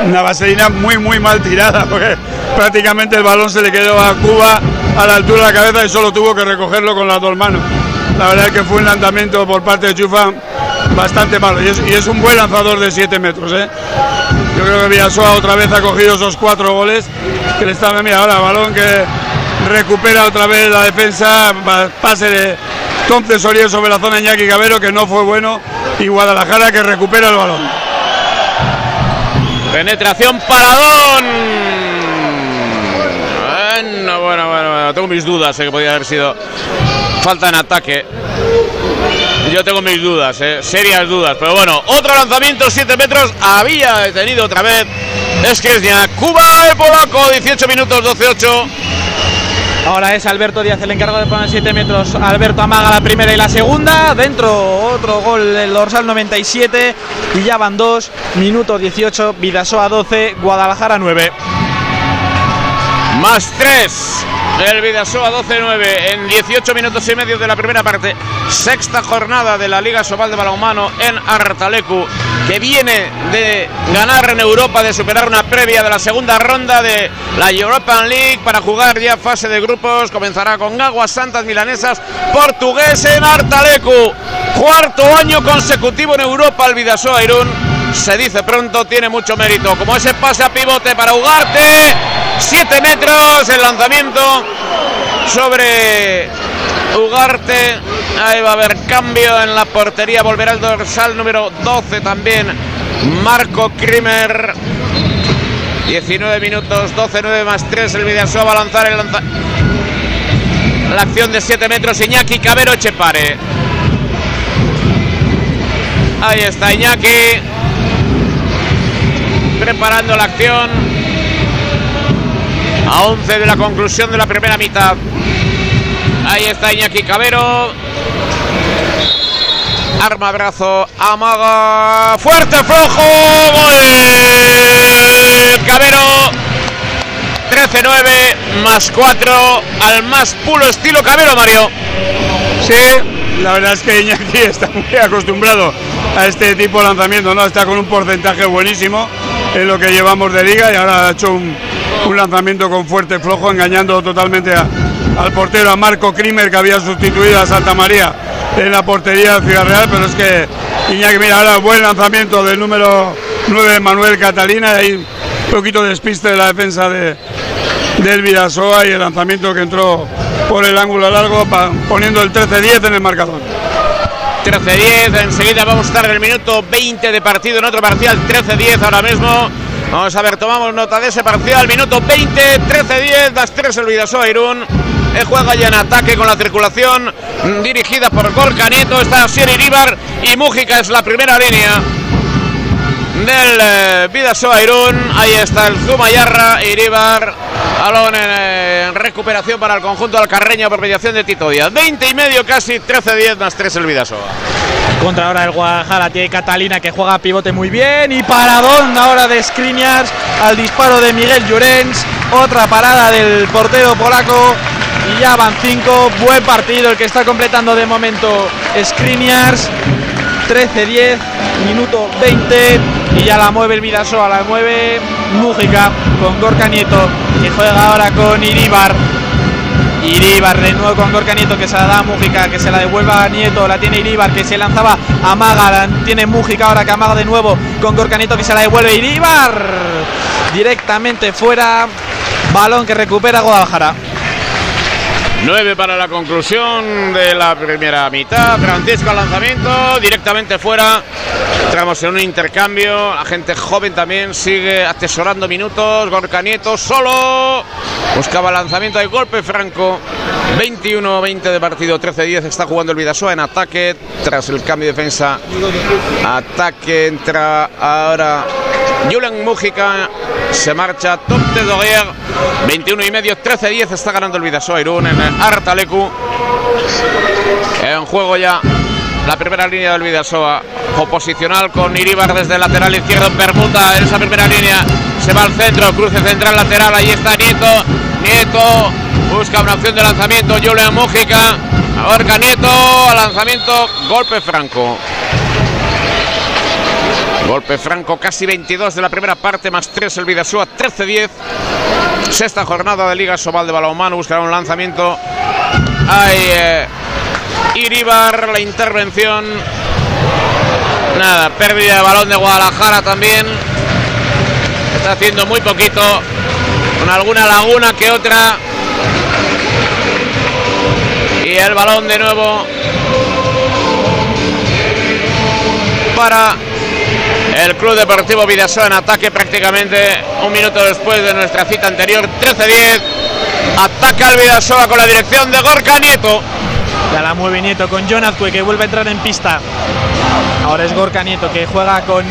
C: Una vaselina muy, muy mal tirada, porque prácticamente el balón se le quedó a Cuba a la altura de la cabeza y solo tuvo que recogerlo con las dos manos. La verdad es que fue un lanzamiento por parte de Chufa bastante malo y es, y es un buen lanzador de 7 metros. ¿eh? Creo que Villasoa otra vez ha cogido esos cuatro goles que le están. Mira, ahora balón que recupera otra vez la defensa, pa- pase de Tom Cesorier sobre la zona de Iñaki Cabero que no fue bueno y Guadalajara que recupera el balón.
A: Penetración paradón. Bueno, bueno, bueno, bueno, tengo mis dudas, eh, que podía haber sido falta en ataque. Yo tengo mis dudas, eh, serias dudas. Pero bueno, otro lanzamiento, 7 metros. Había detenido otra vez. Es que es ya Cuba, el polaco, 18 minutos, 12-8.
D: Ahora es Alberto Díaz el encargado de poner 7 metros. Alberto amaga la primera y la segunda. Dentro otro gol el dorsal 97. Y ya van 2. Minuto 18. Vidasoa 12. Guadalajara 9.
A: Más 3 del Vidasoa 12-9 en 18 minutos y medio de la primera parte. Sexta jornada de la Liga Sobal de Balonmano en Artalecu, que viene de ganar en Europa, de superar una previa de la segunda ronda de la European League para jugar ya fase de grupos. Comenzará con Aguas Santas Milanesas, portugués en Artalecu. Cuarto año consecutivo en Europa el Vidasoa Irún. Se dice pronto, tiene mucho mérito. Como ese pase a pivote para Ugarte. 7 metros el lanzamiento sobre Ugarte. Ahí va a haber cambio en la portería. Volverá el dorsal número 12 también. Marco Krimer. 19 minutos, 12-9 más 3. El Vidasoa va a lanzar el lanza- la acción de 7 metros. Iñaki Cabero Chepare. Ahí está Iñaki. Preparando la acción. A 11 de la conclusión de la primera mitad. Ahí está Iñaki Cabero. Arma brazo, amaga. Fuerte, flojo. Gol. Cabero. 13-9 más 4 al más puro estilo Cabero, Mario.
C: Sí, la verdad es que Iñaki está muy acostumbrado a este tipo de lanzamiento, ¿no? Está con un porcentaje buenísimo en lo que llevamos de liga y ahora ha hecho un, lanzamiento con fuerte flojo, engañando totalmente al portero, a Marco Krimer, que había sustituido a Santa María en la portería de Ciudad Real, pero es que Iñaki, mira, ahora buen lanzamiento del número 9 Manuel Catalina, y ahí un poquito de despiste de la defensa de, del Vidasoa y el lanzamiento que entró por el ángulo largo, poniendo el 13-10 en el marcador.
A: 13-10, enseguida vamos a estar en el minuto 20 de partido en otro parcial, 13-10 ahora mismo. Vamos a ver, tomamos nota de ese parcial, minuto 20, 13-10, das 3 el Vidasoa Irún. Eh, juega ya en ataque con la circulación dirigida por Gorka Nieto, está Sierra Iríbar y Mújica es la primera línea del eh, Vidasoa Irún. Ahí está el Zumayarra, Iribar, balón en, eh, en recuperación para el conjunto alcarreño por mediación de Tito Díaz. 20 y medio casi, 13-10 más 3 el Vidasoa.
D: Contra ahora el Guadalajara tiene Catalina que juega pivote muy bien y paradón ahora de Skriniars al disparo de Miguel Llorens. Otra parada del portero polaco y ya van cinco. Buen partido el que está completando de momento Skriniars. 13-10, minuto 20 y ya la mueve el Vidasoa, la mueve Mújica con Gorka Nieto que juega ahora con Iribar. Iribar de nuevo con Gorka Nieto que se la da a Mújica, que se la devuelva a Nieto, la tiene Iribar que se lanzaba a Maga, la tiene Mújica ahora que amaga de nuevo con Gorka Nieto que se la devuelve Iribar directamente fuera, balón que recupera Guadalajara.
A: 9 para la conclusión de la primera mitad. Francisco al lanzamiento, directamente fuera. Entramos en un intercambio. La gente joven también sigue atesorando minutos. Gorka Nieto solo. Buscaba lanzamiento de golpe franco. 21-20 de partido, 13-10. Está jugando el Vidasoa en ataque. Tras el cambio de defensa. Ataque entra ahora Julen Mújica. Se marcha Tom Tedoguer. 21 y medio, 13-10. Está ganando el Vidasoa Irún en Artalecu. En juego ya la primera línea del Vidasoa. Oposicional con Iribar desde el lateral izquierdo. Permuta en esa primera línea. Se va al centro, cruce central lateral. Ahí está Nieto. Nieto busca una opción de lanzamiento. Julian Mújica. Ahorca Nieto. Lanzamiento. Golpe franco. Golpe franco, casi 22 de la primera parte, más 3 el Vidasoa, 13-10. Sexta jornada de Liga Sobal de Balonmano, buscará un lanzamiento. Hay eh, Iribar, la intervención. Nada, pérdida de balón de Guadalajara también. Está haciendo muy poquito, con alguna laguna que otra. Y el balón de nuevo para el Club Deportivo Vidasoa en ataque prácticamente un minuto después de nuestra cita anterior, 13-10. Ataca el Vidasoa con la dirección de Gorka Nieto.
D: Ya la mueve Nieto con Jonazque que vuelve a entrar en pista. Ahora es Gorka Nieto que juega con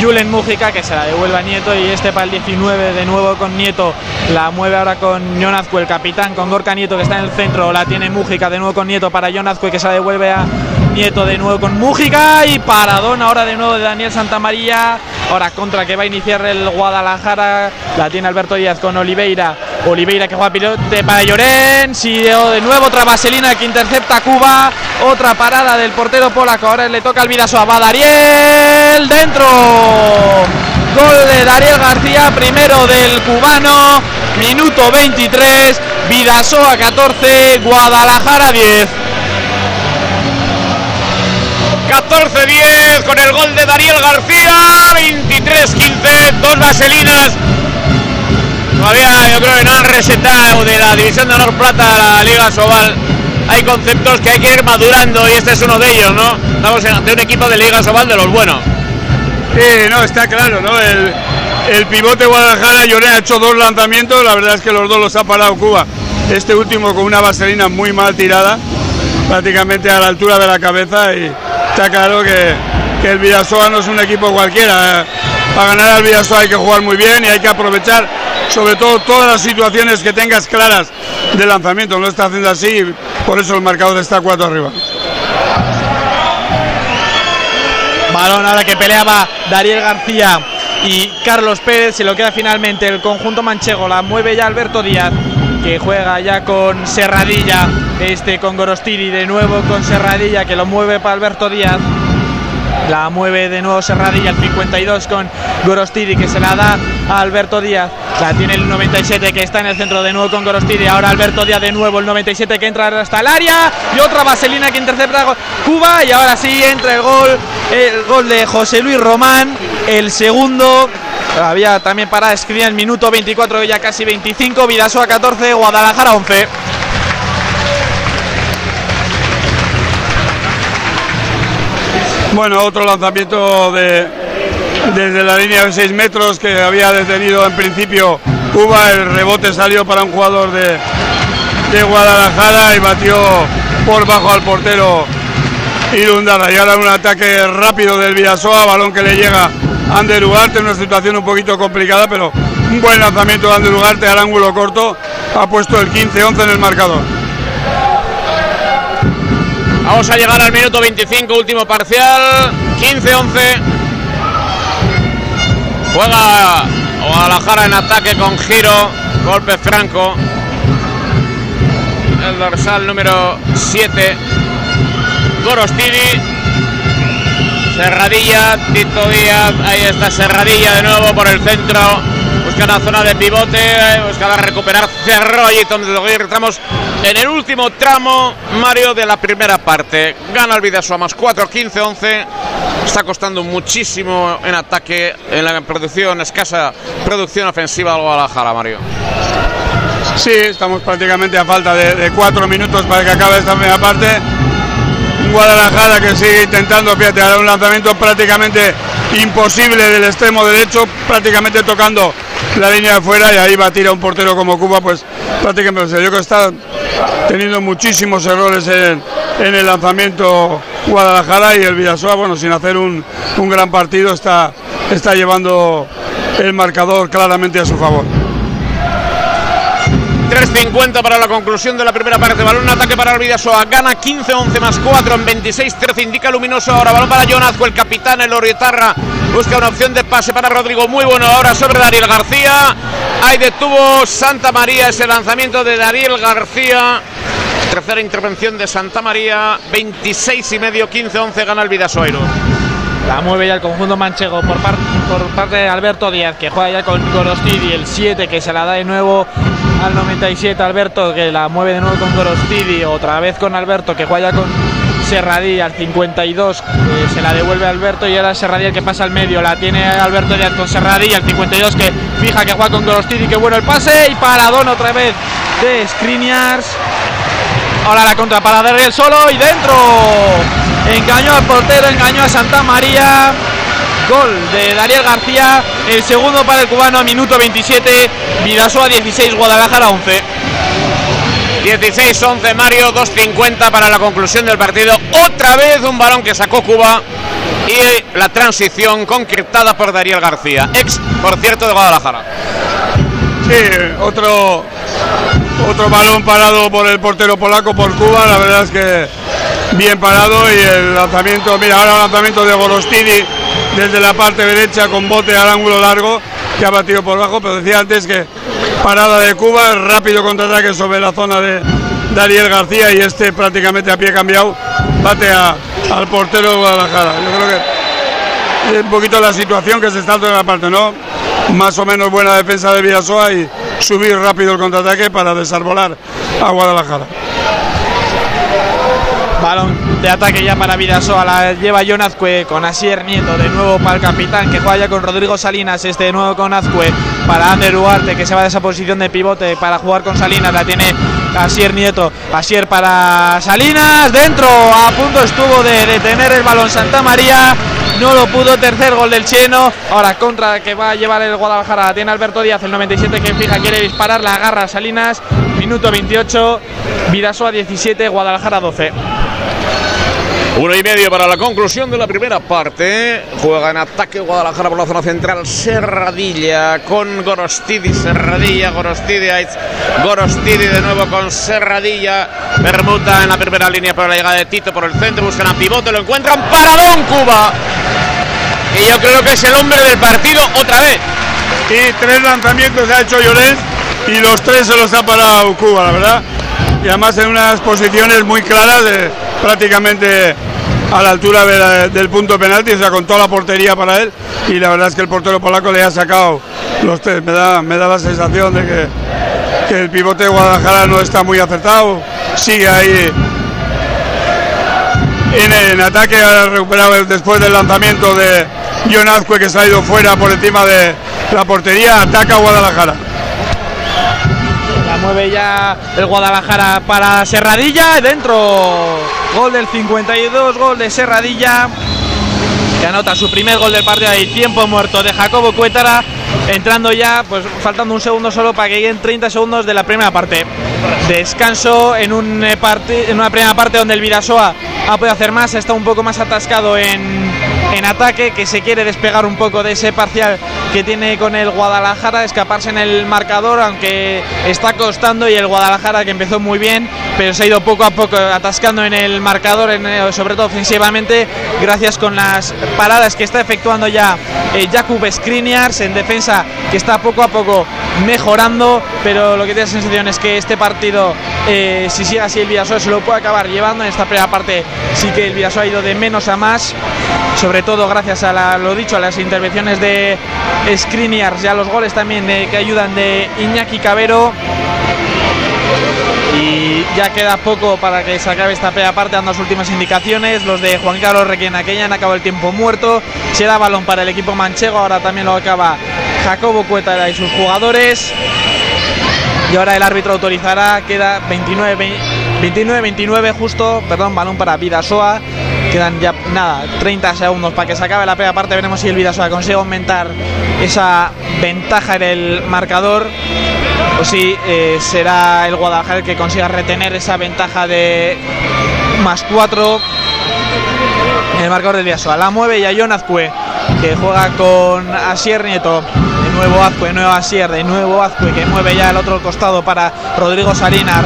D: Julen Mújica que se la devuelve a Nieto y este para el 19 de nuevo con Nieto. La mueve ahora con Jonazque, el capitán, con Gorka Nieto que está en el centro. La tiene Mújica de nuevo con Nieto para Jonazque que se la devuelve a Nieto de nuevo con Mújica y paradón ahora de nuevo de Daniel Santamaría. Ahora contra que va a iniciar el Guadalajara. La tiene Alberto Díaz con Oliveira. Oliveira que juega pilote para Llorens y de nuevo otra vaselina que intercepta a Cuba. Otra parada del portero polaco. Ahora le toca al Vidasoa. Va Dariel dentro. Gol de Dariel García, primero del cubano. Minuto 23. Vidasoa 14. Guadalajara 10.
A: 14-10 con el gol de Dariel García, 23-15, dos vaselinas. Todavía yo creo que no han resetado de la División de Honor Plata a la Liga Sobal. Hay conceptos que hay que ir madurando y este es uno de ellos, ¿no? Estamos ante un equipo de Liga Sobal de los buenos.
C: Sí, no, está claro, ¿no? El, el pivote Guadalajara, Lloré ha hecho dos lanzamientos, la verdad es que los dos los ha parado Cuba. Este último con una vaselina muy mal tirada, prácticamente a la altura de la cabeza y está claro que, el Vidasoa no es un equipo cualquiera. Para ganar al Vidasoa hay que jugar muy bien y hay que aprovechar sobre todo todas las situaciones que tengas claras de lanzamiento. No está haciendo así, por eso el marcador está 4 arriba.
D: Balón ahora que peleaba Dariel García y Carlos Pérez. Se lo queda finalmente el conjunto manchego. La mueve ya Alberto Díaz, que juega ya con Serradilla. Este con Gorostiri de nuevo con Serradilla, que lo mueve para Alberto Díaz. La mueve de nuevo Serradilla el 52 con Gorostiri que se la da a Alberto Díaz. La tiene el 97 que está en el centro de nuevo con Gorostiri. Ahora Alberto Díaz de nuevo el 97 que entra hasta el área. Y otra vaselina que intercepta Cuba. Y ahora sí entra el gol. El gol de José Luis Román. El segundo. Había también parada escribir el minuto 24, ya casi 25. Vidasoa 14, Guadalajara 11.
C: Bueno, otro lanzamiento de, desde la línea de 6 metros que había detenido en principio Cuba. El rebote salió para un jugador de, de Guadalajara y batió por bajo al portero Irundara. Y ahora un ataque rápido del Vidasoa, balón que le llega Ander Ugarte, una situación un poquito complicada, pero un buen lanzamiento de Ander Ugarte al ángulo corto. Ha puesto el 15-11 en el marcador.
A: Vamos a llegar al minuto 25, último parcial. 15-11. Juega Guadalajara en ataque con giro. Golpe franco. El dorsal número 7. Gorostiri. Serradilla, Tito Díaz. Ahí está Serradilla de nuevo por el centro. Busca la zona de pivote. Busca recuperar Cerro y estamos en el último tramo, Mario, de la primera parte. Gana el Vidasoa más 4, 15, 11. Está costando muchísimo en ataque, en la producción, escasa producción ofensiva al Guadalajara, Mario.
C: Sí, estamos prácticamente a falta de, de cuatro minutos para que acabe esta primera parte. Guadalajara que sigue intentando, fíjate, un lanzamiento prácticamente imposible del extremo derecho, prácticamente tocando la línea de fuera y ahí va a tirar un portero como Cuba, pues prácticamente, yo creo que está teniendo muchísimos errores en, en el lanzamiento Guadalajara y el Villasoa, bueno, sin hacer un, un gran partido, está, está llevando el marcador claramente a su favor.
A: 3.50 para la conclusión de la primera parte. Balón ataque para el Vidasoa. Gana 15-11 más 4 en 26-13. Indica luminoso. Ahora balón para Jonazco, el capitán, el Orietarra. Busca una opción de pase para Rodrigo. Muy bueno ahora sobre Dariel García. Ahí detuvo Santa María ese lanzamiento de Dariel García. Tercera intervención de Santa María. 26 y medio, 15-11 gana el Vidasoa.
D: La mueve ya el conjunto manchego por, por parte de Alberto Díaz, que juega ya con Gorostidi, el 7 que se la da de nuevo al 97 Alberto, que la mueve de nuevo con Gorostidi, otra vez con Alberto, que juega ya con Serradí al 52 eh, se la devuelve Alberto y ahora Serradí el que pasa al medio. La tiene Alberto Díaz con Serradí al 52 que fija que juega con Gorostidi. Que bueno el pase y paradón otra vez de Skriniars. Ahora la contra para Derriel solo y dentro. Engañó al portero, engañó a Santa María. Gol de Daniel García. El segundo para el cubano a minuto 27. Vidasoa 16, Guadalajara 11.
A: 16-11 Mario, 2.50 para la conclusión del partido. Otra vez un balón que sacó Cuba y la transición concretada por Daniel García, ex, por cierto, de Guadalajara.
C: Sí, otro, otro balón parado por el portero polaco por Cuba, la verdad es que bien parado y el lanzamiento, mira, ahora el lanzamiento de Gorostini desde la parte derecha con bote al ángulo largo que ha batido por bajo, pero decía antes que parada de Cuba, rápido contraataque sobre la zona de Daniel García y este prácticamente a pie cambiado bate al portero de Guadalajara. Yo creo que es un poquito la situación que se está en la parte, ¿no? Más o menos buena defensa de Villasoa y subir rápido el contraataque para desarbolar a Guadalajara.
D: Balón de ataque ya para Vidasoa, la lleva John Azcue con Asier Nieto, de nuevo para el capitán que juega ya con Rodrigo Salinas, este de nuevo con Azcue para Ander Ugarte que se va de esa posición de pivote para jugar con Salinas, la tiene Asier Nieto, Asier para Salinas, dentro, a punto estuvo de detener el balón Santa María, no lo pudo, tercer gol del Cheno, ahora contra que va a llevar el Guadalajara, la tiene Alberto Díaz, el 97 que fija, quiere disparar, la agarra Salinas, minuto 28, Vidasoa 17, Guadalajara 12.
A: Uno y medio para la conclusión de la primera parte. Juega en ataque Guadalajara por la zona central. Serradilla con Gorostidi. Serradilla, Gorostidi. Gorostidi de nuevo con Serradilla. Permuta en la primera línea para la llegada de Tito por el centro. Buscan a pivote. Lo encuentran. Paradón Cuba. Y yo creo que es el hombre del partido otra vez.
C: Y tres lanzamientos ha hecho Llorens y los tres se los ha parado Cuba, la verdad. Y además en unas posiciones muy claras de prácticamente a la altura del punto penalti, o sea, con toda la portería para él. Y la verdad es que el portero polaco le ha sacado los tres. Me da, me da la sensación de que, el pivote de Guadalajara no está muy acertado. Sigue ahí en, en ataque, ha recuperado después del lanzamiento de John Azcue que se ha ido fuera por encima de la portería. Ataca a Guadalajara
D: mueve ya el Guadalajara para Serradilla. Dentro, gol del 52, gol de Serradilla. Que anota su primer gol del partido y tiempo muerto de Jacobo Cuétara. Entrando ya, pues faltando un segundo solo para que lleguen 30 segundos de la primera parte. Descanso en, un eh, en una primera parte donde el Vidasoa ha podido hacer más, está un poco más atascado en, en ataque, que se quiere despegar un poco de ese parcial que tiene con el Guadalajara, escaparse en el marcador, aunque está costando y el Guadalajara que empezó muy bien, pero se ha ido poco a poco atascando en el marcador, eh, sobre todo ofensivamente, gracias con las paradas que está efectuando ya eh, Jakub Skriniars en defensa, que está poco a poco mejorando, pero lo que tiene la sensación es que este partido, eh, si sigue así el Vidasoa, se lo puede acabar llevando. En esta primera parte sí que el Vidasoa ha ido de menos a más, sobre todo gracias a lo dicho, a las intervenciones de Skriniars y a los goles también que ayudan de Iñaki Cabero. Y ya queda poco para que se acabe esta primera parte, dando las últimas indicaciones. Los de Juan Carlos Requena, que ya han acabado el tiempo muerto. Se da balón para el equipo manchego, ahora también lo acaba Jacobo Cueta y sus jugadores. Y ahora el árbitro autorizará, queda 29-29 justo, perdón, balón para Vidasoa. Quedan ya nada, 30 segundos para que se acabe la primera parte. Veremos si el Vidasoa consigue aumentar esa ventaja en el marcador o si eh, será el Guadalajara el que consiga retener esa ventaja de más 4 en el marcador del Vidasoa. La mueve ya John Azcue, que juega con Asier Nieto. Nuevo Azcue, nuevo Asier, de nuevo Azcue que mueve ya el otro costado para Rodrigo Salinas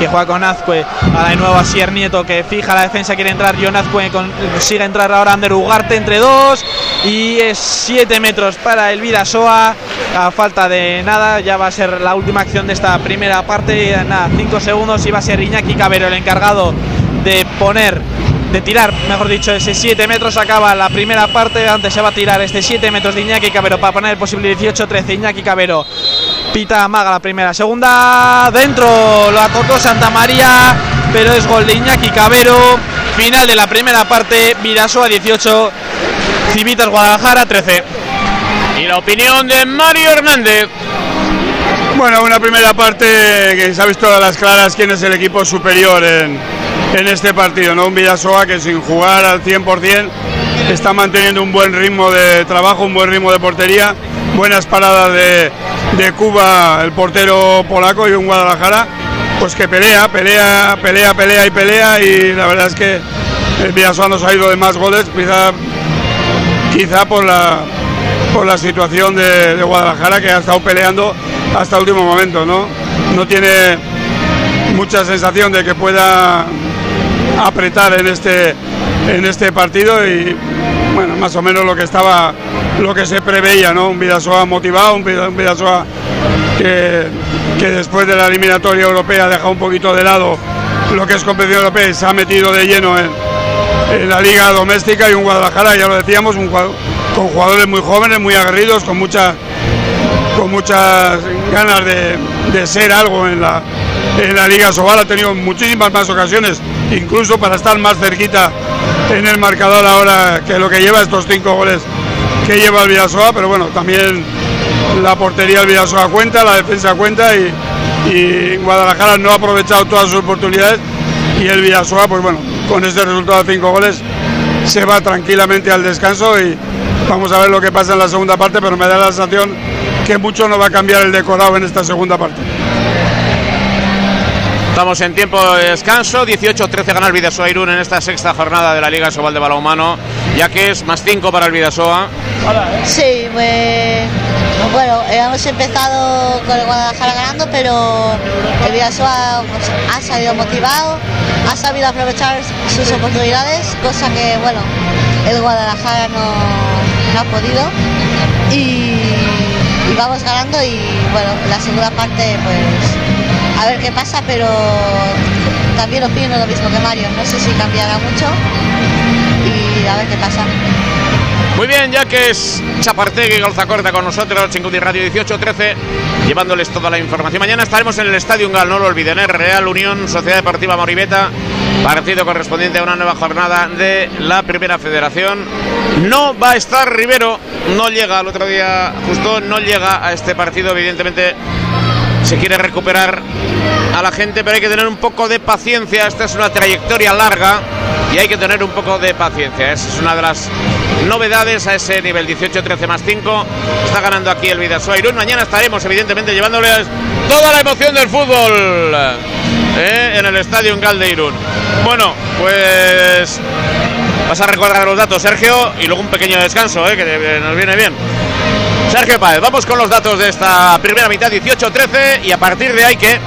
D: que juega con Azcue, ahora de nuevo Asier Nieto que fija la defensa, quiere entrar John Azcue, consigue entrar ahora Ander Ugarte entre dos y es 7 metros para el Vidasoa a falta de nada, ya va a ser la última acción de esta primera parte, nada, 5 segundos y va a ser Iñaki Cabero el encargado de poner de tirar, mejor dicho, ese 7 metros. Acaba la primera parte. Antes se va a tirar este 7 metros de Iñaki Cabero para poner el posible 18-13. Iñaki Cabero pita maga la primera. Segunda dentro. Lo tocó Santa María, pero es gol de Iñaki Cabero. Final de la primera parte. Vidasoa 18. Civitas Guadalajara 13.
A: Y la opinión de Mario Hernández.
C: Bueno, una primera parte que se ha visto a las claras quién es el equipo superior en, en este partido, ¿no? Un Villasoa que sin jugar al 100% está manteniendo un buen ritmo de trabajo, un buen ritmo de portería, buenas paradas de, de Cuba, el portero polaco y un Guadalajara, pues que pelea, pelea, pelea, pelea y pelea y la verdad es que el Villasoa nos ha ido de más goles, quizá, quizá por la por la situación de, Guadalajara que ha estado peleando hasta el último momento, ¿no? No tiene mucha sensación de que pueda apretar en este en este partido y bueno, más o menos lo que estaba lo que se preveía, ¿no? Un Vidasoa motivado, un Vida- un Vidasoa que, que después de la eliminatoria europea ha dejado un poquito de lado lo que es competición europea y se ha metido de lleno en, en la liga doméstica y un Guadalajara, ya lo decíamos, un, con jugadores muy jóvenes, muy aguerridos, con mucha con muchas ganas de, de ser algo en la, en la Liga Sobal. Ha tenido muchísimas más ocasiones, incluso para estar más cerquita en el marcador ahora que lo que lleva estos cinco goles que lleva el Vidasoa. Pero bueno, también la portería del Vidasoa cuenta, la defensa cuenta y, Guadalajara no ha aprovechado todas sus oportunidades. Y el Vidasoa, pues bueno, con este resultado de cinco goles se va tranquilamente al descanso y vamos a ver lo que pasa en la segunda parte, pero me da la sensación que mucho no va a cambiar el decorado en esta segunda parte.
A: Estamos en tiempo de descanso, 18-13 gana el Vidasoa Irún en esta sexta jornada de la Liga Sobal de Balonmano, ya que es más 5 para el Vidasoa.
B: Sí, pues bueno, hemos empezado con el Guadalajara ganando, pero el Vidasoa pues, ha salido motivado, ha sabido aprovechar sus oportunidades, cosa que bueno, el Guadalajara no, ha podido. Y, y vamos ganando y bueno, la segunda parte pues a ver qué pasa, pero también opino lo mismo que Mario, no sé si cambiará mucho y a ver qué pasa.
A: Muy bien, ya que es Chapartegui Golzacorta con nosotros, Chingudi Radio 18-13, llevándoles toda la información. Mañana estaremos en el Estadio Ungal, no lo olviden, ¿eh? Real Unión, Sociedad Deportiva Moribeta, partido correspondiente a una nueva jornada de la Primera Federación. No va a estar Rivero, no llega el otro día, justo no llega a este partido, evidentemente se quiere recuperar a la gente, pero hay que tener un poco de paciencia. Esta es una trayectoria larga y hay que tener un poco de paciencia. Esa es una de las novedades a ese nivel 18-13 más 5. Está ganando aquí el Vidasoa Irún. Mañana estaremos, evidentemente, llevándoles toda la emoción del fútbol ¿eh? en el estadio en de Irún. Bueno, pues vas a recordar los datos, Sergio, y luego un pequeño descanso, ¿eh? que nos viene bien. Sergio Páez, vamos con los datos de esta primera mitad 18-13 y a partir de ahí que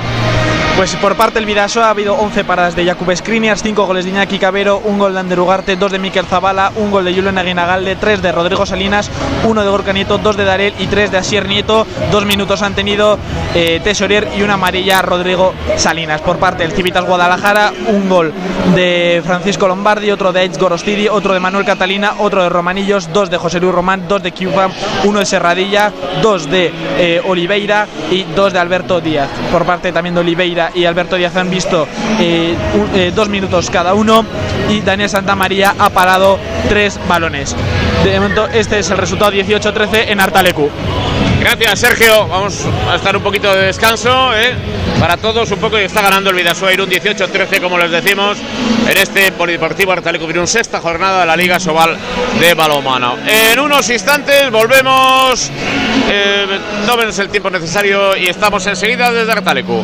D: Pues por parte del Vidasoa ha habido 11 paradas de Jakub Skriniar, 5 goles de Iñaki Cabero, un gol de Ander Ugarte, 2 de Miquel Zabala, un gol de Julen Aguinagalde, 3 de Rodrigo Salinas, 1 de Gorka Nieto, 2 de Darel y 3 de Asier Nieto. Dos minutos han tenido eh, Tesorier y una amarilla Rodrigo Salinas. Por parte del Civitas Guadalajara, un gol de Francisco Lombardi, otro de Aitz Gorostidi, otro de Manuel Catalina, otro de Romanillos, dos de José Luis Román, dos de Cuba, uno de Serradilla, dos de eh, Oliveira y dos de Alberto Díaz. Por parte también de Oliveira y Alberto Díaz han visto eh, un- eh, dos minutos cada uno y Daniel Santamaría ha parado tres balones. De momento este es el resultado 18-13 en Artalecu.
A: Gracias, Sergio. Vamos a estar un poquito de descanso ¿eh? para todos un poco y está ganando el Vidasoa Irún 18-13, como les decimos, en este Polideportivo Artaleco Irún, sexta jornada de la Liga Sobal de Balomano. En unos instantes volvemos, eh, no menos el tiempo necesario y estamos enseguida desde Artalecu.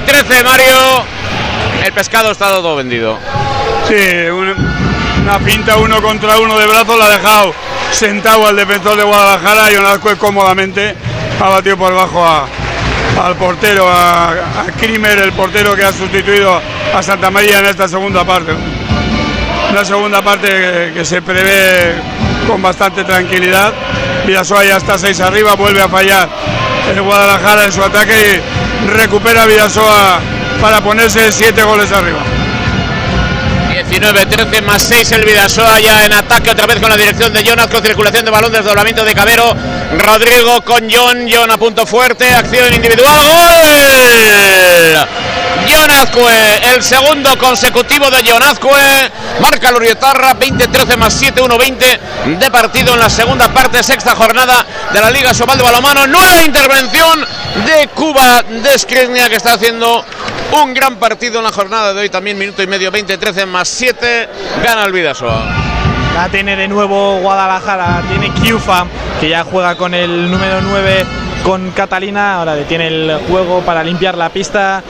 A: 19-13, Mario. El pescado está todo vendido.
C: Sí, una pinta uno contra uno de brazos la ha dejado sentado al defensor de Guadalajara y Onazcue cómodamente ha batido por bajo al portero, a, a Krimer, el portero que ha sustituido a Santa María en esta segunda parte. Una segunda parte que, se prevé con bastante tranquilidad. Vidasoa ya está 6 arriba, vuelve a fallar el Guadalajara en su ataque y recupera Vidasoa para ponerse 7 goles arriba.
A: 19-13 más 6 el Vidasoa ya en ataque otra vez con la dirección de Jonas con circulación de balón desdoblamiento de Cabero Rodrigo con John John a punto fuerte acción individual gol Jonazcue, el segundo consecutivo de Jonazcue, marca Lurietarra, 20-13 más 7, 1-20 de partido en la segunda parte, sexta jornada de la Liga Sobal de Balomano, nueva intervención de Cuba de Skriniar que está haciendo un gran partido en la jornada de hoy, también minuto y medio, 20-13 más 7, gana el Vidasoa.
D: La tiene de nuevo Guadalajara, tiene Kiufa, que ya juega con el número 9 con Catalina. Ahora detiene el juego para limpiar la pista.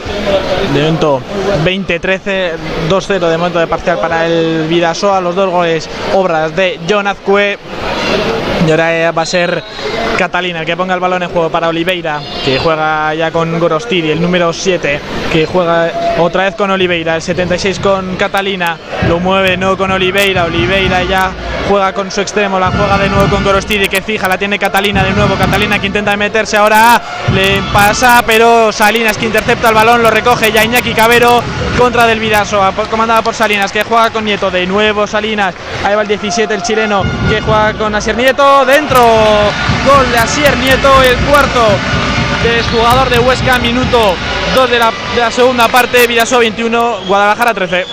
D: De momento 20-13, 2-0 de momento de parcial para el Vidasoa. Los dos goles, obras de John Azcue. Y ahora va a ser Catalina el que ponga el balón en juego para Oliveira, que juega ya con Gorostiri, el número 7, que juega otra vez con Oliveira, el 76 con Catalina, lo mueve no con Oliveira, Oliveira ya juega con su extremo, la juega de nuevo con Gorostiri, que fija, la tiene Catalina de nuevo, Catalina que intenta meterse ahora, le pasa, pero Salinas que intercepta el balón, lo recoge ya Iñaki Cabero contra del Vidaso, comandada por Salinas, que juega con Nieto, de nuevo Salinas, ahí va el 17, el chileno, que juega con Asier Nieto, dentro, gol de Asier Nieto, el cuarto del jugador de Huesca, minuto 2 de la, segunda parte, Vidaso 21, Guadalajara 13.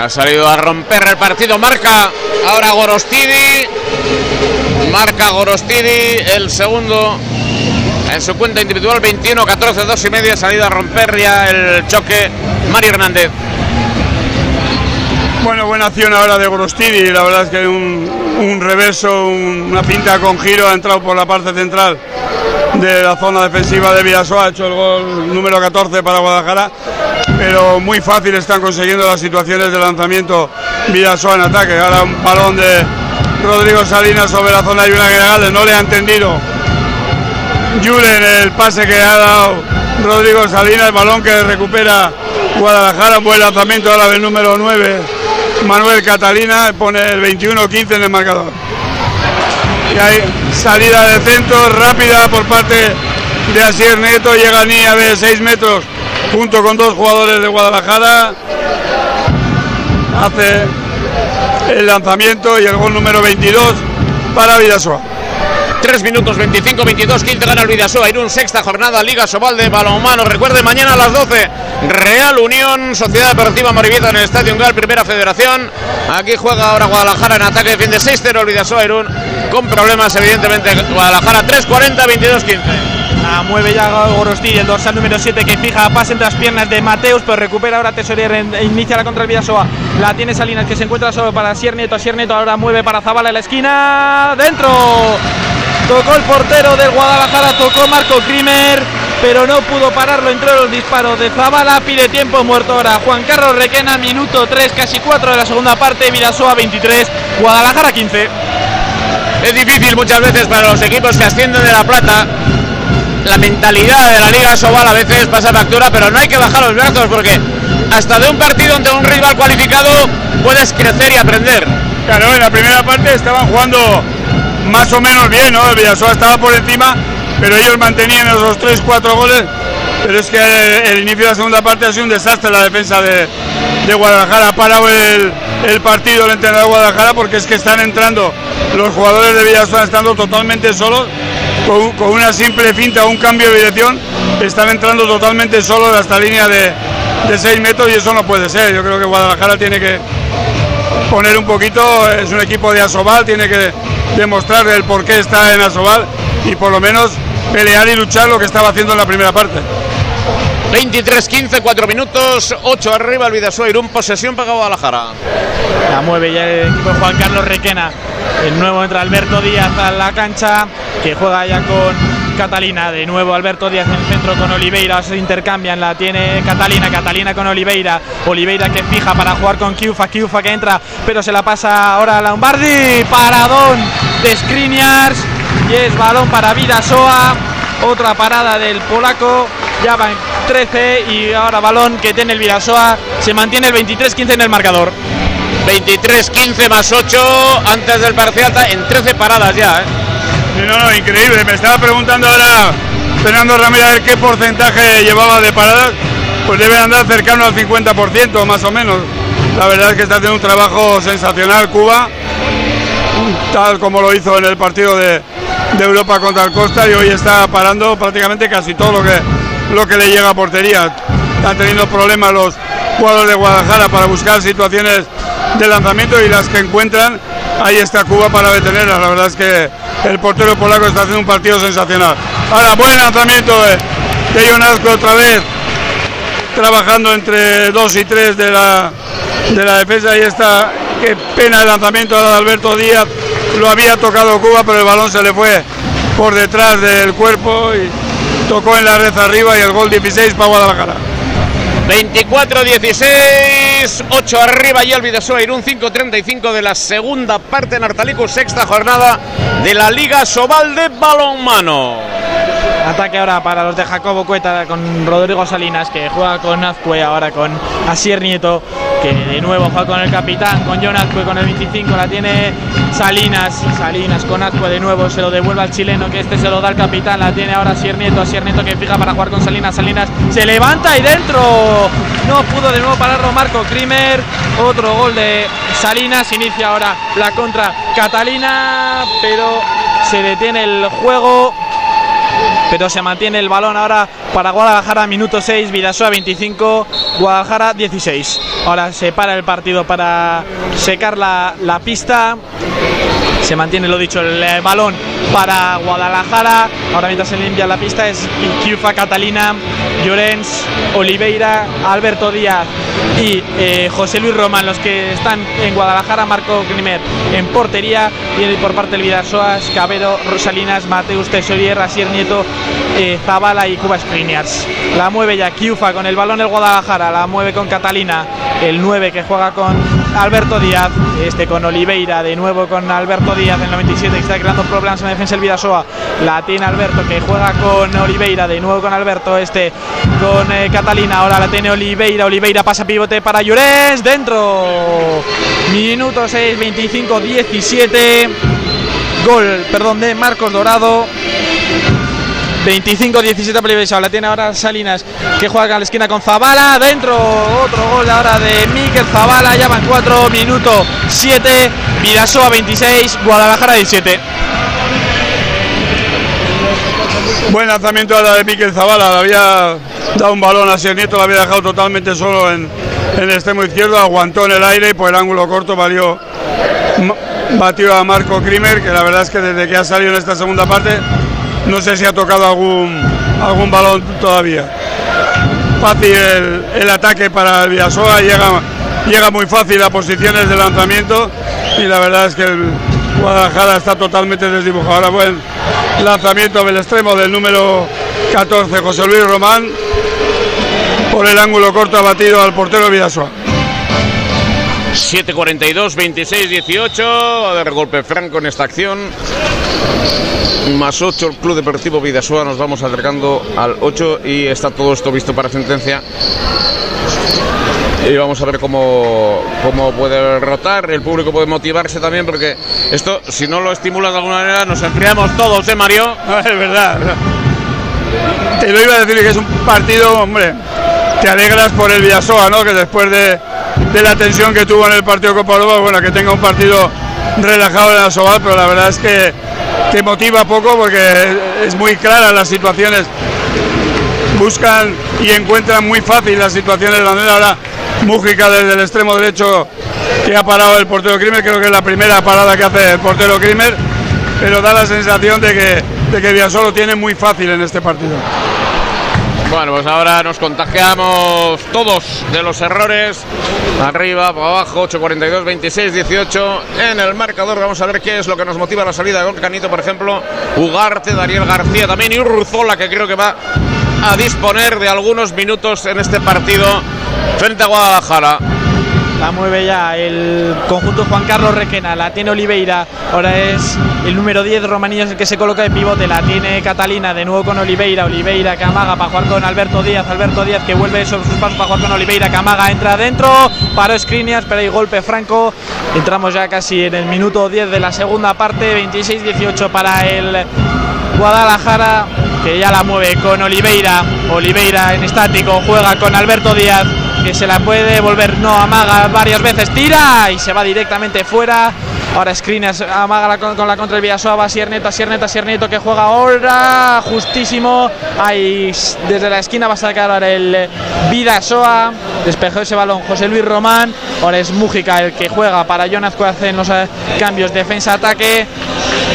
A: Ha salido a romper el partido, marca ahora Gorostidi, marca Gorostidi, el segundo en su cuenta individual 21, 14, 2 y media, salida a romper ya el choque Mario Hernández.
C: Bueno, buena acción ahora de Gorostidi, la verdad es que un, un reverso, un, una pinta con giro, ha entrado por la parte central de la zona defensiva de Vidasoa, ha hecho el gol número 14 para Guadalajara, pero muy fácil están consiguiendo las situaciones de lanzamiento Vidasoa en ataque. Ahora un balón de Rodrigo Salinas sobre la zona de una general, no le ha entendido Julen el pase que ha dado Rodrigo Salinas, el balón que recupera Guadalajara, buen lanzamiento ahora del número 9, Manuel Catalina, pone el 21-15 en el marcador. Y hay salida de centro rápida por parte de Asier Neto, llega Nia de 6 metros junto con dos jugadores de Guadalajara. Hace el lanzamiento y el gol número 22 para Vidasoa.
A: 3 minutos 25, 22, 15 gana el Vidasoa. Irún, sexta jornada, Liga Sobal de Balonmano. Recuerde, mañana a las 12, Real Unión, Sociedad Deportiva Moribieta en el Estadio Gal, Primera Federación. Aquí juega ahora Guadalajara en ataque, defiende 6-0 el Vidasoa Irún, con problemas, evidentemente. Guadalajara 3-40, 22-15.
D: La mueve ya Gorostiri, el dorsal número 7 que fija pase entre las piernas de Mateus, pero recupera ahora Tesorier, en- inicia la contra el Vidasoa. La tiene Salinas que se encuentra solo para Sier Nieto. Asier Nieto ahora mueve para Zabala en la esquina. ¡Dentro! Tocó el portero del Guadalajara, tocó Marco Krimer, pero no pudo pararlo. Entró los disparos de Zabala, pide tiempo muerto ahora. Juan Carlos Requena, minuto 3, casi 4 de la segunda parte. Vidasoa 23, Guadalajara 15.
A: Es difícil muchas veces para los equipos que ascienden de La Plata. La mentalidad de la Liga Sobal a veces pasa factura, pero no hay que bajar los brazos porque hasta de un partido ante un rival cualificado puedes crecer y aprender.
C: Claro, en la primera parte estaban jugando más o menos bien, ¿no? El Villasoa estaba por encima, pero ellos mantenían esos 3-4 goles. Pero es que el, inicio de la segunda parte ha sido un desastre la defensa de, de Guadalajara. Ha parado el, el partido el entrenador de Guadalajara porque es que están entrando los jugadores de Villasoa estando totalmente solos con, una simple finta o un cambio de dirección. Están entrando totalmente solos a esta línea de, de 6 metros y eso no puede ser. Yo creo que Guadalajara tiene que, poner un poquito, es un equipo de Asobal, tiene que demostrar el por qué está en Asobal y por lo menos pelear y luchar lo que estaba haciendo en la primera parte.
A: 23-15, 4 minutos, 8 arriba el Vidasoa Irún, posesión para Guadalajara.
D: La mueve ya el equipo de Juan Carlos Requena. El nuevo entra Alberto Díaz a la cancha, que juega ya con Catalina. De nuevo Alberto Díaz en el centro con Oliveira. Se intercambian. La tiene Catalina. Catalina con Oliveira. Oliveira que fija para jugar con Kiufa. Kiufa que entra, pero se la pasa ahora a Lombardi. Paradón de Skriniars. Y es balón para Vidasoa. Otra parada del polaco. Ya va en 13 y ahora balón que tiene el Vidasoa. Se mantiene el 23-15 en el marcador.
A: 23-15 más 8 antes del parcial en 13 paradas ya. ¿eh?
C: No, no, increíble. Me estaba preguntando ahora Fernando Ramírez qué porcentaje llevaba de paradas. Pues debe andar cercano al 50% más o menos. La verdad es que está haciendo un trabajo sensacional Cuba, tal como lo hizo en el partido de, de Europa contra el Costa y hoy está parando prácticamente casi todo lo que, lo que le llega a portería. Están teniendo problemas los jugadores de Guadalajara para buscar situaciones de lanzamiento y las que encuentran, ahí está Cuba para detenerlas. La verdad es que el portero polaco está haciendo un partido sensacional. Ahora, buen lanzamiento de, de otra vez, trabajando entre 2 y 3 de la, de la defensa. Ahí está, qué pena el lanzamiento de Alberto Díaz. Lo había tocado Cuba, pero el balón se le fue por detrás del cuerpo y tocó en la red arriba y el gol 16 para Guadalajara.
A: 24-16, 8 arriba y el Vidasoa Irún 5-35 de la segunda parte en Artalico, sexta jornada de la Liga Sobal de Balonmano.
D: Ataque ahora para los de Jacobo Cueta con Rodrigo Salinas que juega con Azcue, ahora con Asier Nieto que de nuevo juega con el capitán, con John Azcue con el 25, la tiene Salinas, Salinas con Azcue de nuevo, se lo devuelve al chileno que este se lo da al capitán, la tiene ahora Asier Nieto, Asier Nieto que fija para jugar con Salinas, Salinas se levanta y dentro, no pudo de nuevo pararlo Marco Krimer, otro gol de Salinas, inicia ahora la contra Catalina, pero se detiene el juego pero se mantiene el balón ahora para Guadalajara, minuto 6, Vidasoa 25, Guadalajara 16. Ahora se para el partido para secar la, la pista. Se mantiene, lo dicho, el eh, balón para Guadalajara. Ahora mientras se limpia la pista es Kiufa Catalina, Llorens, Oliveira, Alberto Díaz y eh, José Luis Román, los que están en Guadalajara, Marco Grimer en portería y por parte del Vidasoa, Cabero, Rosalinas, Mateus Tesorier, Asier Nieto, eh, Zabala y Cuba Skriniars. La mueve ya Kiufa con el balón el Guadalajara, la mueve con Catalina, el 9 que juega con Alberto Díaz, este con Oliveira, de nuevo con Alberto Díaz en el 97 que está creando problemas en la defensa el Vidasoa. La tiene Alberto que juega con Oliveira, de nuevo con Alberto, este con eh, Catalina, ahora la tiene Oliveira, Oliveira pasa pivote para Llorens, dentro. Minuto 6, 25, 17. Gol, perdón, de Marcos Dorado. 25-17 para Vidasoa. La tiene ahora Salinas que juega a la esquina con Zabala. Dentro otro gol ahora de Miquel Zabala. Ya van 4 minutos 7. Vidasoa 26, Guadalajara 17.
C: Buen lanzamiento ahora de Miquel Zabala. Le había dado un balón a Sier Nieto, lo había dejado totalmente solo en, en el extremo izquierdo. Aguantó en el aire y por el ángulo corto valió. Batió a Marco Krimer, que la verdad es que desde que ha salido en esta segunda parte no sé si ha tocado algún, algún balón todavía. Fácil el, ataque para el Villasoa, llega, llega muy fácil a posiciones de lanzamiento y la verdad es que el Guadalajara está totalmente desdibujado. Ahora buen lanzamiento del extremo del número 14, José Luis Román, por el ángulo corto ha batido al portero Villasoa.
A: 7.42, 26-18. A ver, golpe franco en esta acción. Más 8 el Club Deportivo Vidasoa. Nos vamos acercando al 8 y está todo esto visto para sentencia. Y vamos a ver cómo, cómo puede rotar. El público puede motivarse también, porque esto, si no lo estimulas de alguna manera, nos enfriamos todos, ¿eh, Mario?
C: Es verdad. Te lo iba a decir que es un partido, hombre, te alegras por el Villasoa, ¿no? Que después de, de la tensión que tuvo en el partido Copa Europa, bueno, que tenga un partido relajado en la Sobal, pero la verdad es que te motiva poco porque es muy clara las situaciones. Buscan y encuentran muy fácil las situaciones de la manera ahora Mújica desde el extremo derecho que ha parado el portero Krimer, creo que es la primera parada que hace el portero Krimer, pero da la sensación de que, de que Villasolo tiene muy fácil en este partido.
A: Bueno, pues ahora nos contagiamos todos de los errores. Arriba, para abajo, 8.42, 26, 18. En el marcador vamos a ver qué es lo que nos motiva la salida de Canito, por ejemplo. Ugarte, Daniel García también y Urruzola, que creo que va a disponer de algunos minutos en este partido frente a Guadalajara.
D: La mueve ya el conjunto Juan Carlos Requena, la tiene Oliveira, ahora es el número 10 Romanillos el que se coloca de pivote, la tiene Catalina, de nuevo con Oliveira, Oliveira que amaga para jugar con Alberto Díaz, Alberto Díaz que vuelve sobre sus pasos para jugar con Oliveira, que amaga, entra adentro, paró Skriniar, pero hay golpe franco, entramos ya casi en el minuto 10 de la segunda parte, 26-18 para el Guadalajara, que ya la mueve con Oliveira, Oliveira en estático, juega con Alberto Díaz, se la puede devolver, no amaga varias veces, tira y se va directamente fuera. Ahora Skriniar amaga la, con, con, la contra el Villasoa, Sierneta, Sierneta, Sierneta que juega ahora, justísimo. Ahí desde la esquina va a sacar ahora el Vidasoa, despejó ese balón José Luis Román. Ahora es Mújica el que juega para Jonas que hace en los cambios defensa-ataque.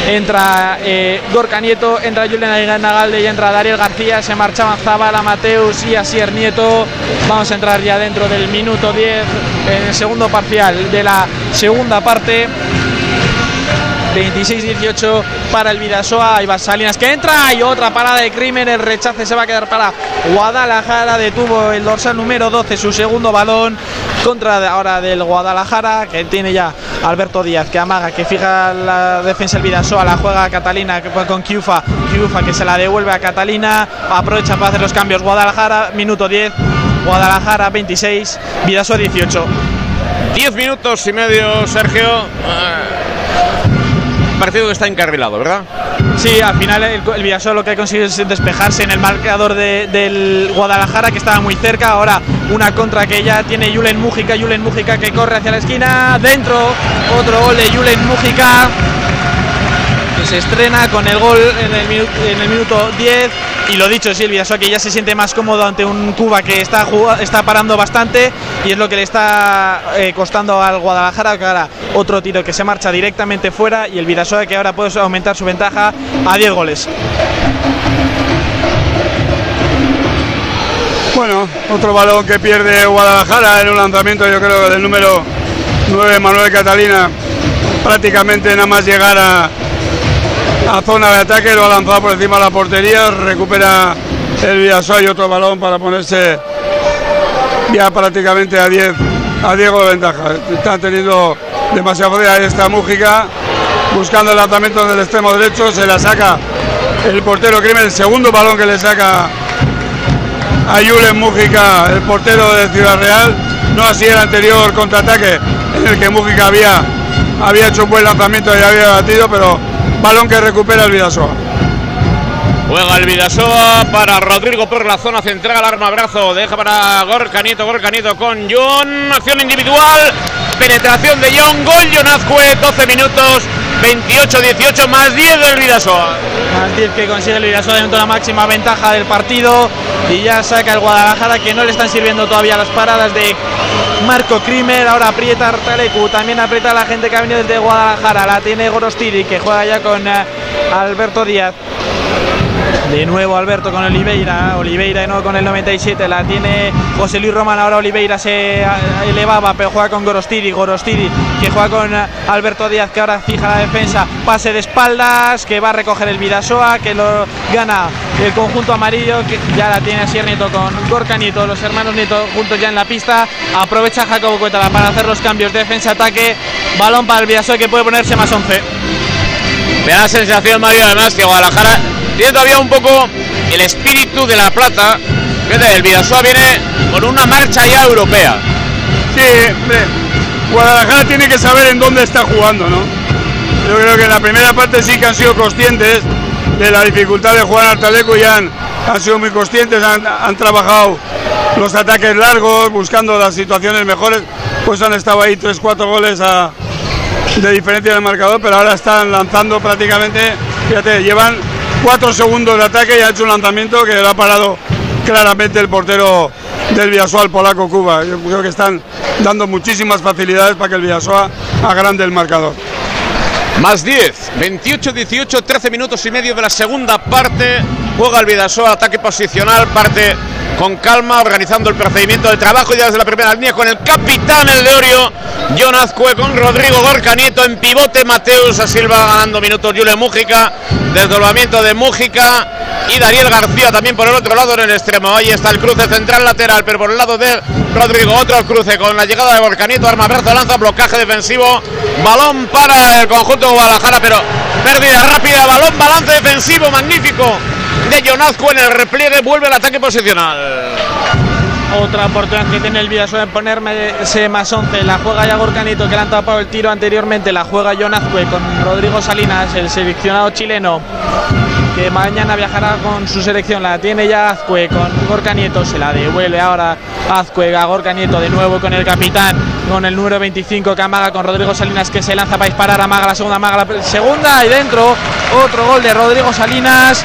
D: Entra eh, Gorka Nieto, entra Julián Nagalde y entra Dariel García. Se marchaban Zabala, Mateus y Asier Nieto. Vamos a entrar ya dentro del minuto 10 en el segundo parcial de la segunda parte. 26-18 para el Vidasoa. Ahí va Salinas que entra y otra parada de crimen. El rechace se va a quedar para Guadalajara. Detuvo el dorsal número 12, su segundo balón contra ahora del Guadalajara que tiene ya Alberto Díaz que amaga, que fija la defensa el Vidasoa. La juega Catalina que con Kiufa. Kiufa que se la devuelve a Catalina. Aprovecha para hacer los cambios. Guadalajara, minuto 10. Guadalajara 26, Vidasoa 18.
A: 10 minutos y medio, Sergio. Partido que está encarrilado, ¿verdad?
D: Sí, al final el, Villasoa lo que ha conseguido es despejarse en el marcador de, del Guadalajara, que estaba muy cerca. Ahora una contra que ya tiene Julen Mújica. Julen Mújica que corre hacia la esquina. Dentro, otro gol de Julen Mújica. Se estrena con el gol en el, minuto, en el minuto 10. Y lo dicho, sí, el Villasoa que ya se siente más cómodo ante un Cuba que está, está parando bastante. Y es lo que le está eh, costando al Guadalajara. Que ahora otro tiro que se marcha directamente fuera. Y el Villasoa que ahora puede aumentar su ventaja a 10 goles.
C: Bueno, otro balón que pierde Guadalajara en un lanzamiento, yo creo, del número 9, Manuel Catalina. Prácticamente nada más llegar a, a zona de ataque, lo ha lanzado por encima de la portería, recupera el Villasoa y otro balón para ponerse ya prácticamente a 10 a Diego de ventaja. Están teniendo demasiada. Ahí está Mújica buscando el lanzamiento del extremo derecho, se la saca el portero Crimen, el segundo balón que le saca a Julen Mújica, el portero de Ciudad Real, no así el anterior contraataque en el que Mújica había, había hecho un buen lanzamiento y había batido, pero balón que recupera el Vidasoa.
A: Juega el Vidasoa para Rodrigo por la zona central, arma brazo, deja para Gorcanito, Gorcanito con John, acción individual, penetración de John, gol John Azcue, 12 minutos, 28-18 más 10 del Vidasoa.
D: Más 10 que consigue el Vidasoa dentro de la máxima ventaja del partido y ya saca el Guadalajara que no le están sirviendo todavía las paradas de Marco Krimer, ahora aprieta Artalecu, también aprieta la gente que ha venido desde Guadalajara, la tiene Gorostiri que juega ya con uh, Alberto Díaz. De nuevo Alberto con Oliveira, Oliveira de nuevo con el 97, la tiene José Luis Román, ahora Oliveira se elevaba, pero juega con Gorostiri, Gorostiri que juega con Alberto Díaz que ahora fija la defensa, pase de espaldas, que va a recoger el Vidasoa, que lo gana el conjunto amarillo, que ya la tiene Asier Nieto con Gorka Nieto, los hermanos Nieto juntos ya en la pista, aprovecha Jacobo Cuétara para hacer los cambios, defensa-ataque, balón para el Vidasoa que puede ponerse más 11.
A: Me da la sensación, Mario, además que Guadalajara tiene todavía un poco el espíritu de la plata. Fíjate, el Vidasoa viene con una marcha ya europea.
C: Sí, hombre, Guadalajara tiene que saber en dónde está jugando, ¿no? Yo creo que en la primera parte sí que han sido conscientes de la dificultad de jugar al Taleco y han, sido muy conscientes, han, trabajado los ataques largos, buscando las situaciones mejores, pues han estado ahí 3-4 goles de diferencia del marcador, pero ahora están lanzando prácticamente, fíjate, llevan 4 segundos de ataque y ha hecho un lanzamiento que lo ha parado claramente el portero del Villasoa, el polaco Cuba. Yo creo que están dando muchísimas facilidades para que el Villasoa agrande el marcador.
A: Más 10, 28-18, 13 minutos y medio de la segunda parte. Juega el Vidasoa, ataque posicional, parte con calma, organizando el procedimiento de trabajo y desde la primera línea con el capitán, el de Orio, John Azcue, con Rodrigo Gorca Nieto en pivote, Mateus a Silva ganando minutos, Julio Mújica, desdoblamiento de Mújica y Daniel García también por el otro lado en el extremo. Ahí está el cruce central lateral, pero por el lado de Rodrigo, otro cruce con la llegada de Gorka Nieto, arma brazo, lanza, blocaje defensivo, balón para el conjunto Guadalajara, pero pérdida rápida, balón, balance defensivo, magnífico de en el repliegue, vuelve al ataque posicional.
D: Otra oportunidad que tiene el Vidasoa en ponerse más 11. La juega ya Gorcanito que le han tapado el tiro anteriormente. La juega Jonazque con Rodrigo Salinas, el seleccionado chileno que mañana viajará con su selección. La tiene ya Azcue con Gorka Nieto, se la devuelve ahora Azcue a Gorka Nieto de nuevo con el capitán, con el número 25 que amaga con Rodrigo Salinas que se lanza para disparar, amaga la segunda, amaga la segunda y dentro otro gol de Rodrigo Salinas.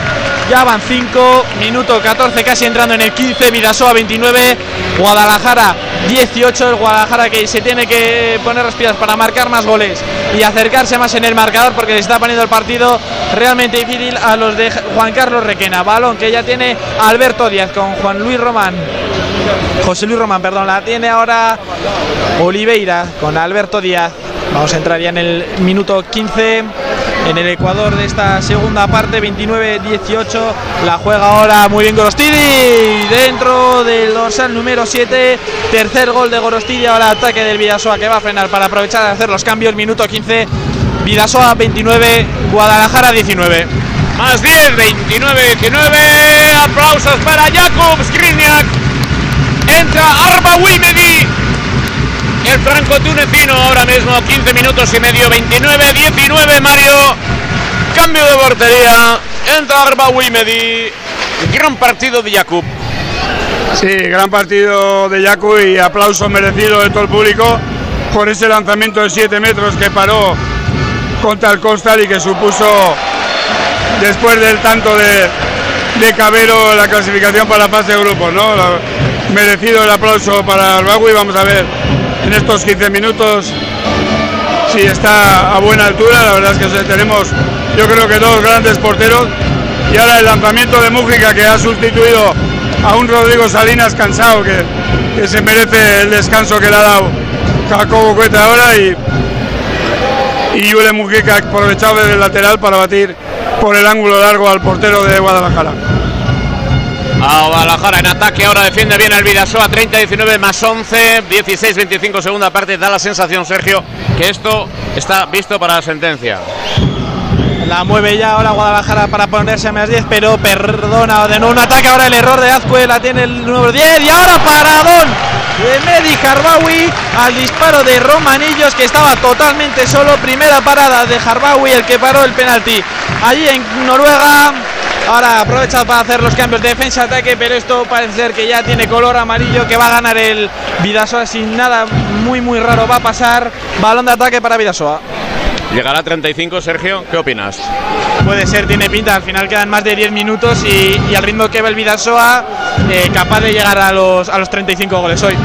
D: Ya van 5, minuto 14, casi entrando en el 15, Vidasoa 29, Guadalajara 18, el Guadalajara que se tiene que poner las pilas para marcar más goles y acercarse más en el marcador porque le está poniendo el partido realmente difícil a los de Juan Carlos Requena. Balón que ya tiene Alberto Díaz con Juan Luis Román. José Luis Román, perdón, la tiene ahora Oliveira con Alberto Díaz. Vamos a entrar ya en el minuto 15 en el Ecuador de esta segunda parte, 29-18. La juega ahora muy bien Gorostidi dentro del dorsal número 7. Tercer gol de Gorostidi, ahora ataque del Vidasoa que va a frenar para aprovechar de hacer los cambios. Minuto 15, Vidasoa 29, Guadalajara 19.
A: Más 10, 29-19. Aplausos para Jakub Skriniak. Entra Arba Wimedi. El franco tunecino ahora mismo 15 minutos y medio, 29-19 Mario. Cambio de portería. Entra Arba Wimedi. Gran partido de Jakub.
C: Sí, gran partido de Jakub y aplauso merecido de todo el público por ese lanzamiento de 7 metros que paró contra el Costal y que supuso después del tanto de, de Cabero la clasificación para la fase de grupos, ¿no? Merecido el aplauso para Bagui. Vamos a ver en estos 15 minutos si está a buena altura. La verdad es que tenemos, yo creo que dos grandes porteros. Y ahora el lanzamiento de Mújica que ha sustituido a un Rodrigo Salinas cansado que, que se merece el descanso que le ha dado Jacobo Cueta ahora y, y Yule Mujica aprovechado desde el lateral para batir por el ángulo largo al portero de Guadalajara.
A: A Guadalajara en ataque, ahora defiende bien el Vidasoa, 30-19 más 11, 16-25 segunda parte, da la sensación, Sergio, que esto está visto para la sentencia.
D: La mueve ya ahora Guadalajara para ponerse a más 10, pero perdona de nuevo un ataque. Ahora el error de Azcue la tiene el número 10 y ahora paradón de Medi Harbawi al disparo de Romanillos que estaba totalmente solo. Primera parada de Harbawi, el que paró el penalti allí en Noruega. Ahora aprovecha para hacer los cambios de defensa-ataque, pero esto parece ser que ya tiene color amarillo que va a ganar el Vidasoa sin nada muy muy raro va a pasar. Balón de ataque para Vidasoa.
A: Llegará a 35, Sergio, ¿qué opinas?
D: Puede ser, tiene pinta. Al final quedan más de 10 minutos y, y al ritmo que va el Vidasoa, eh, capaz de llegar a los, a los 35 goles hoy.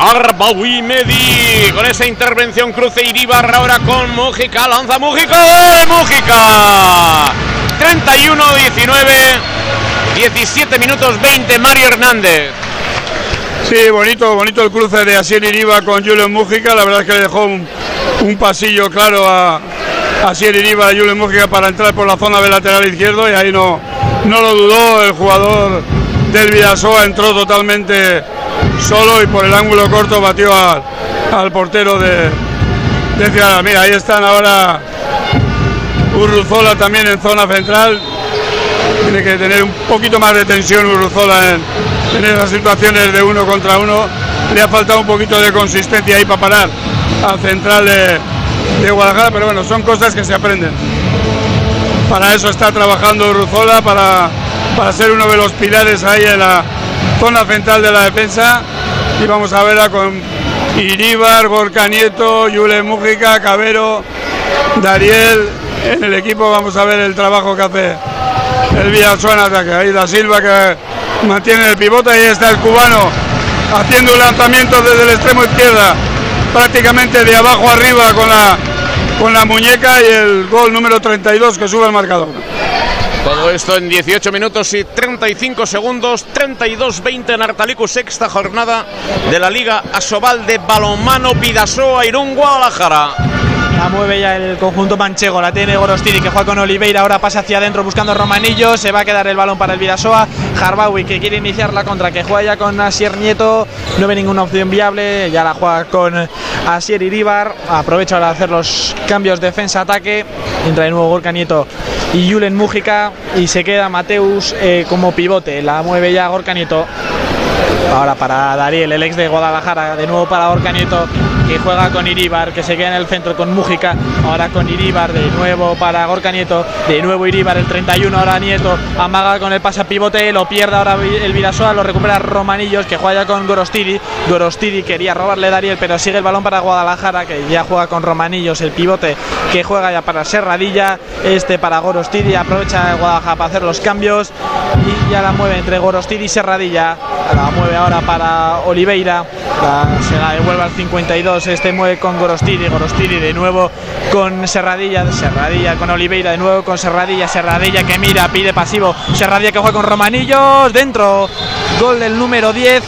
A: Arbawi Medi con esa intervención cruce Iribar ahora con Mújica, lanza Mújica, ¡gol! Mújica 31-19, 17 minutos 20, Mario Hernández.
C: Sí, bonito, bonito el cruce de Asier Iriba con Julio Mújica. La verdad es que le dejó un, pasillo claro a Asier Iriba y Julio Mújica para entrar por la zona del lateral izquierdo y ahí no, no lo dudó el jugador del Vidasoa, entró totalmente solo y por el ángulo corto batió al, al portero de, de Ciudad. Mira, ahí están ahora Urruzola también en zona central. Tiene que tener un poquito más de tensión Urruzola en, esas situaciones de uno contra uno. Le ha faltado un poquito de consistencia ahí para parar al central de, de Guadalajara, pero bueno, son cosas que se aprenden. Para eso está trabajando Urruzola, para, para ser uno de los pilares ahí en la zona central de la defensa. Y vamos a verla con Iríbar, Gorka Nieto, Yule Mújica, Cabero, Dariel. En el equipo vamos a ver el trabajo que hace el Villasoa en ataque. Ahí Da Silva que mantiene el pivote. Ahí está el cubano haciendo un lanzamiento desde el extremo izquierda, prácticamente de abajo arriba con la, con la muñeca y el gol número 32 que sube el marcador.
A: Todo esto en 18 minutos y 35 segundos, 32-20 en Artalicu, sexta jornada de la Liga Asobal de Balonmano Pidasoa Irún Guadalajara.
D: La mueve ya el conjunto manchego, la tiene Gorostiri que juega con Oliveira, ahora pasa hacia adentro buscando Romanillo, se va a quedar el balón para el Vidasoa, Harbawi que quiere iniciar la contra, que juega ya con Asier Nieto, no ve ninguna opción viable, ya la juega con Asier Iribar, aprovecha para hacer los cambios defensa-ataque, entra de nuevo Gorka Nieto y Julen Mújica y se queda Mateus eh, como pivote, la mueve ya Gorka Nieto. Ahora para Dariel, el ex de Guadalajara, de nuevo para Gorka Nieto, que juega con Iribar, que se queda en el centro con Mújica, ahora con Iribar, de nuevo para Gorka Nieto, de nuevo Iribar, el 31, ahora Nieto, amaga con el pasa pivote, lo pierde ahora el Vidasoa, lo recupera Romanillos, que juega ya con Gorostidi, Gorostidi quería robarle Dariel, pero sigue el balón para Guadalajara, que ya juega con Romanillos, el pivote, que juega ya para Serradilla, este para Gorostidi, aprovecha Guadalajara para hacer los cambios, y ya la mueve entre Gorostidi y Serradilla, la mueve ahora para Oliveira, se la devuelve al 52, este mueve con Gorostiri, Gorostiri de nuevo con Serradilla, Serradilla con Oliveira, de nuevo con Serradilla, Serradilla que mira, pide pasivo, Serradilla que juega con Romanillos, dentro, gol del número 10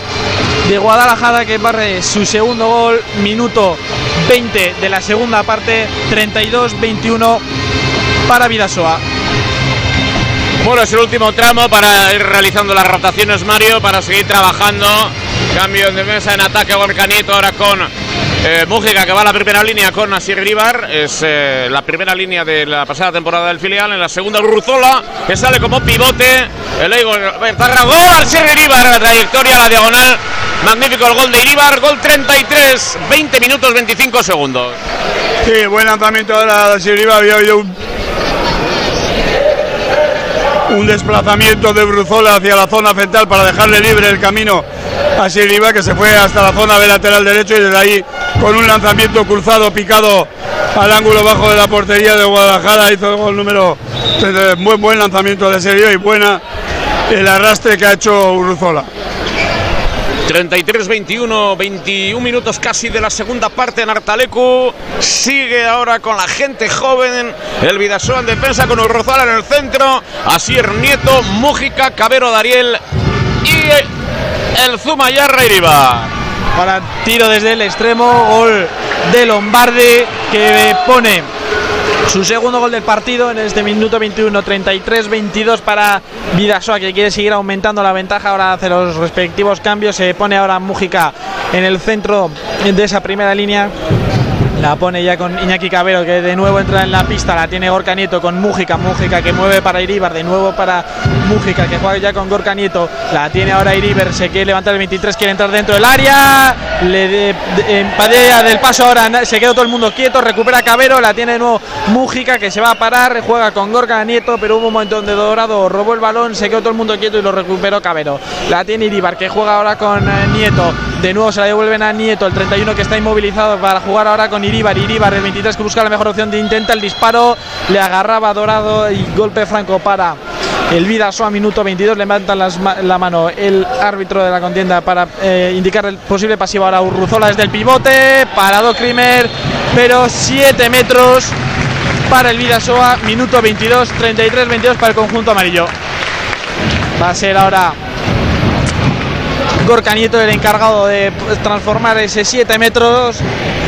D: de Guadalajara que barre su segundo gol, minuto 20 de la segunda parte, 32-21 para Vidasoa.
A: Bueno, es el último tramo para ir realizando las rotaciones, Mario, para seguir trabajando. Cambio en defensa, en ataque, Gorka Nieto ahora con eh, Mújica, que va a la primera línea con Asier Ribar. Es eh, la primera línea de la pasada temporada del filial. En la segunda, Ruzola, que sale como pivote. El Eigo Tarragó, Asier Ribar, la trayectoria, la diagonal. Magnífico el gol de Iribar, gol 33, 20 minutos 25 segundos.
C: Sí, buen lanzamiento ahora de Iribar. Había habido un un desplazamiento de Bruzola hacia la zona central para dejarle libre el camino a Siriba que se fue hasta la zona de lateral derecho y desde ahí con un lanzamiento cruzado picado al ángulo bajo de la portería de Guadalajara hizo el número muy buen lanzamiento de Siriba y buena el arrastre que ha hecho Bruzola.
A: 33-21, 21 minutos casi de la segunda parte en Artalecu. Sigue ahora con la gente joven. El Vidasoa en defensa con Urrozola en el centro. Asier Nieto, Mújica, Cabero Dariel y el Zumayarra Iribar.
D: Para tiro desde el extremo, gol de Lombardi que pone su segundo gol del partido en este minuto 21, 33-22 para Vidasoa que quiere seguir aumentando la ventaja. Ahora hace los respectivos cambios. Se pone ahora Mújica en el centro de esa primera línea. La pone ya con Iñaki Cabero que de nuevo entra en la pista. La tiene Gorka Nieto con Mújica. Mújica que mueve para Iribar. De nuevo para Mújica que juega ya con Gorka Nieto. La tiene ahora Iribar. Se quiere levantar el 23. Quiere entrar dentro del área. Le de, de, empadea del paso ahora. Se quedó todo el mundo quieto. Recupera Cabero. La tiene de nuevo Mújica que se va a parar. Juega con Gorka Nieto. Pero hubo un momento donde Dorado robó el balón. Se quedó todo el mundo quieto y lo recuperó Cabero. La tiene Iribar que juega ahora con Nieto. De nuevo se la devuelven a Nieto. El 31 que está inmovilizado para jugar ahora con Iribar. Iribar, el 23 que busca la mejor opción de intenta el disparo, le agarraba Dorado y golpe franco para el Vidasoa, minuto 22, levanta las, la mano el árbitro de la contienda para eh, indicar el posible pasivo ahora Urruzola desde el pivote, parado Krimer, pero 7 metros para el Vidasoa, minuto 22, 33-22 para el conjunto amarillo. Va a ser ahora Gorka Nieto el encargado de transformar ese 7 metros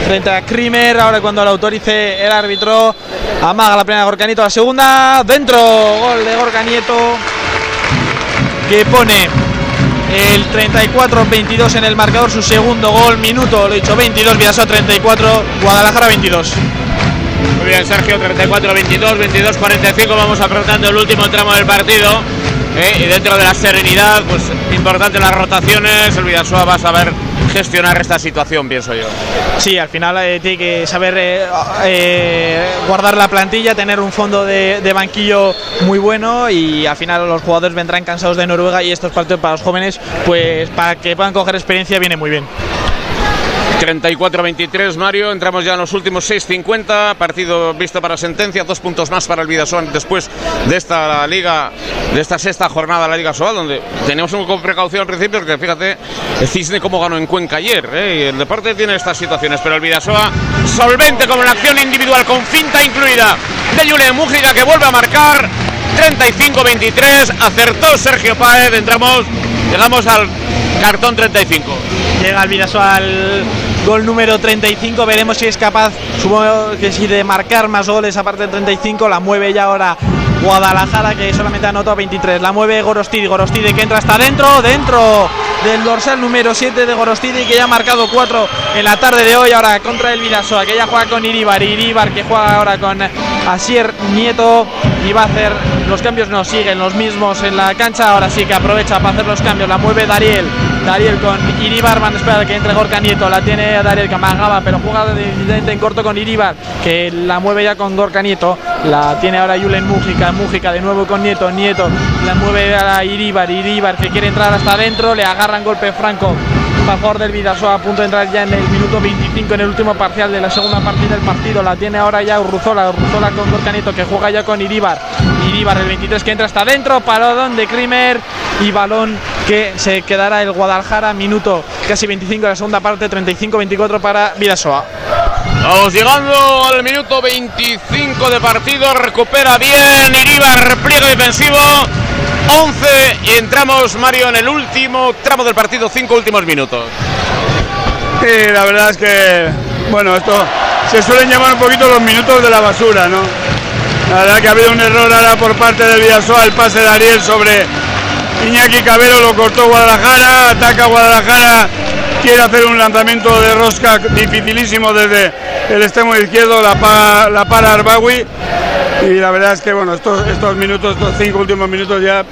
D: frente a Krimer. Ahora cuando lo autorice el árbitro, amaga la primera Gorka Nieto, la segunda, dentro, gol de Gorka Nieto que pone el 34-22 en el marcador, su segundo gol, minuto, lo he dicho, 22, Vidasoa 34, Guadalajara 22.
A: Muy bien, Sergio, 34-22, 22-45, vamos apretando el último tramo del partido. ¿eh? Y dentro de la serenidad, pues importante las rotaciones, el Vidasoa va a saber gestionar esta situación, pienso yo.
D: Sí, al final eh, tiene que saber eh, eh, guardar la plantilla, tener un fondo de, de, banquillo muy bueno y al final los jugadores vendrán cansados de Noruega y estos partidos para los jóvenes, pues para que puedan coger experiencia viene muy bien.
A: 34-23, Mario. Entramos ya en los últimos 6.50. Partido visto para sentencia. Dos puntos más para el Vidasoa después de esta liga, de esta sexta jornada de la Liga Sobal, donde tenemos un con precaución al principio, porque fíjate, el Cisne como ganó en Cuenca ayer. ¿eh? El deporte tiene estas situaciones, pero el Vidasoa solvente como en acción individual, con finta incluida de Julián Mújica, que vuelve a marcar. 35-23. Acertó Sergio Páez. Entramos, llegamos al cartón 35.
D: Llega el Vidaso al gol número 35. Veremos si es capaz, supongo que sí, de marcar más goles aparte del 35. La mueve ya ahora Guadalajara, que solamente anotó 23. La mueve Gorostidi. Gorostidi que entra hasta dentro, dentro del dorsal número 7 de Gorostidi, que ya ha marcado 4 en la tarde de hoy. Ahora contra el Vidasoa, que ya juega con Iribar. Iribar que juega ahora con Asier Nieto y va a hacer los cambios. No siguen los mismos en la cancha. Ahora sí que aprovecha para hacer los cambios. La mueve Dariel. Dariel con Iribar. Van a esperar que entre Gorka Nieto. La tiene Dariel Camagaba, pero juega de, en corto con Iribar, que la mueve ya con Gorka Nieto. La tiene ahora Julen Mújica. Mújica de nuevo con Nieto. Nieto la mueve a Iribar. Iribar que quiere entrar hasta adentro. Le agarran golpe franco favor del Vidasoa a punto de entrar ya en el minuto 25 en el último parcial de la segunda partida del partido. La tiene ahora ya Urruzola, Urruzola con Gorcanito que juega ya con Iribar. Iribar el 23 que entra hasta adentro, parodón de Krimer y balón que se quedará el Guadalajara, minuto casi 25 de la segunda parte, 35-24 para Vidasoa.
A: Vamos llegando al minuto 25 de partido, recupera bien Iribar, pliegue defensivo. 11 y entramos, Mario, en el último tramo del partido, cinco últimos minutos.
C: Sí, la verdad es que, bueno, esto se suelen llamar un poquito los minutos de la basura, ¿no? La verdad que ha habido un error ahora por parte del Villasoa, el pase de Ariel sobre Iñaki Cabero, lo cortó Guadalajara, ataca Guadalajara, quiere hacer un lanzamiento de rosca dificilísimo desde el extremo izquierdo, la, para, la para Arbawi y la verdad es que bueno, estos, estos minutos, estos cinco últimos minutos ya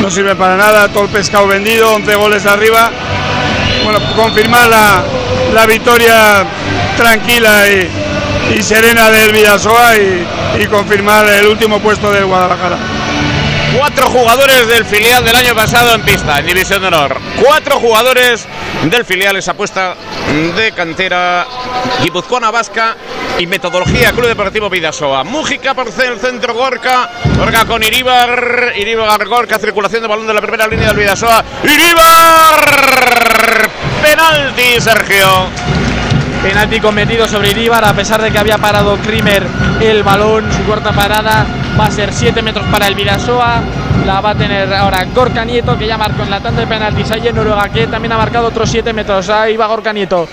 C: no sirve para nada, todo el pescado vendido, 11 goles arriba. Bueno, confirmar la, la victoria tranquila y, serena del Vidasoa y, y confirmar el último puesto del Guadalajara.
A: Cuatro jugadores del filial del año pasado en pista, en División de Honor. Cuatro jugadores del filial, esa apuesta de cantera guipuzcoana vasca y metodología Club Deportivo Vidasoa. Mújica por el centro Gorka, Gorka con Iribar, Iribar Gorka, circulación de balón de la primera línea del Vidasoa. Iribar, penalti Sergio.
D: Penalti cometido sobre Iribar, a pesar de que había parado Krimer el balón, su cuarta parada va a ser 7 metros para el Vidasoa. La va a tener ahora Gorka Nieto, que ya marcó en la tanda de penaltis en Noruega, que también ha marcado otros 7 metros. Ahí va Gorka Nieto.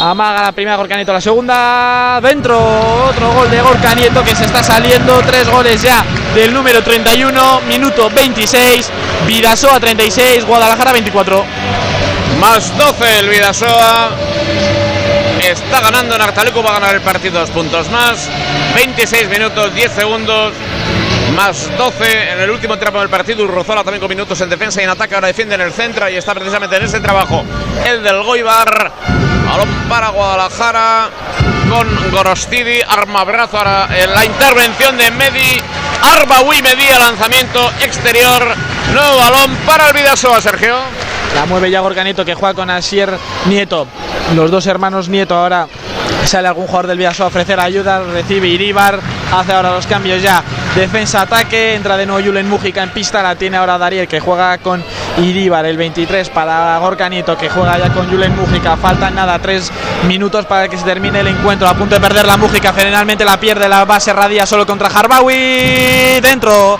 D: Amaga la primera Gorka Nieto, la segunda dentro, otro gol de Gorka Nieto que se está saliendo, tres goles ya del número 31, minuto 26, Vidasoa 36, Guadalajara 24.
A: Más 12 el Vidasoa, está ganando en Artaleco, va a ganar el partido dos puntos más. 26 minutos, 10 segundos, más 12 en el último tramo del partido. Urrozola también con minutos en defensa y en ataque. Ahora defiende en el centro y está precisamente en ese trabajo el del Goibar. Balón para Guadalajara con Gorostidi, arma brazo ahora en la intervención de Medi. Arbaui Medía, lanzamiento exterior. Nuevo balón para el Vidasoa, Sergio.
D: La mueve ya Gorganito que juega con Asier Nieto. Los dos hermanos Nieto ahora sale algún jugador del Vidasoa a ofrecer ayuda, recibe Iribar, hace ahora los cambios ya, defensa, ataque, entra de nuevo Julen Mújica en pista, la tiene ahora Dariel que juega con Iribar, el 23 para Gorka Nieto que juega ya con Julen Mújica, faltan nada, tres minutos para que se termine el encuentro, a punto de perder la Mújica, generalmente la pierde la base Serradilla solo contra Harbawi, dentro,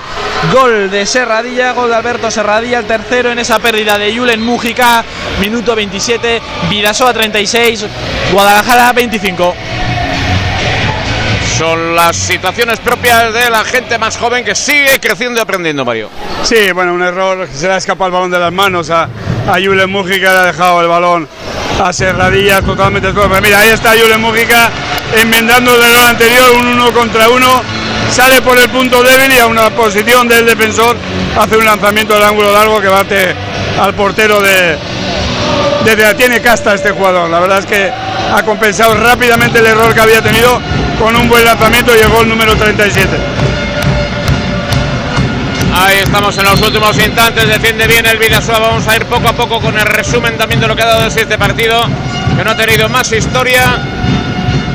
D: gol de Serradilla, gol de Alberto Serradilla, el tercero en esa pérdida de Julen Mújica, minuto 27, Vidasoa 36, Guadalajara 25
A: son las situaciones propias de la gente más joven que sigue creciendo y aprendiendo, Mario.
C: Sí, bueno, un error, se le ha escapado el balón de las manos a, a Julen Mújica, le ha dejado el balón a Serradilla totalmente todo. Pero mira, ahí está Julen Mújica enmendando el error anterior, un uno contra uno, sale por el punto débil y a una posición del defensor hace un lanzamiento del ángulo largo que bate al portero de, desde tiene casta este jugador. La verdad es que ha compensado rápidamente el error que había tenido con un buen lanzamiento y el gol número 37.
A: Ahí estamos en los últimos instantes, defiende bien el Vidasoa, vamos a ir poco a poco con el resumen también de lo que ha dado este partido, que no ha tenido más historia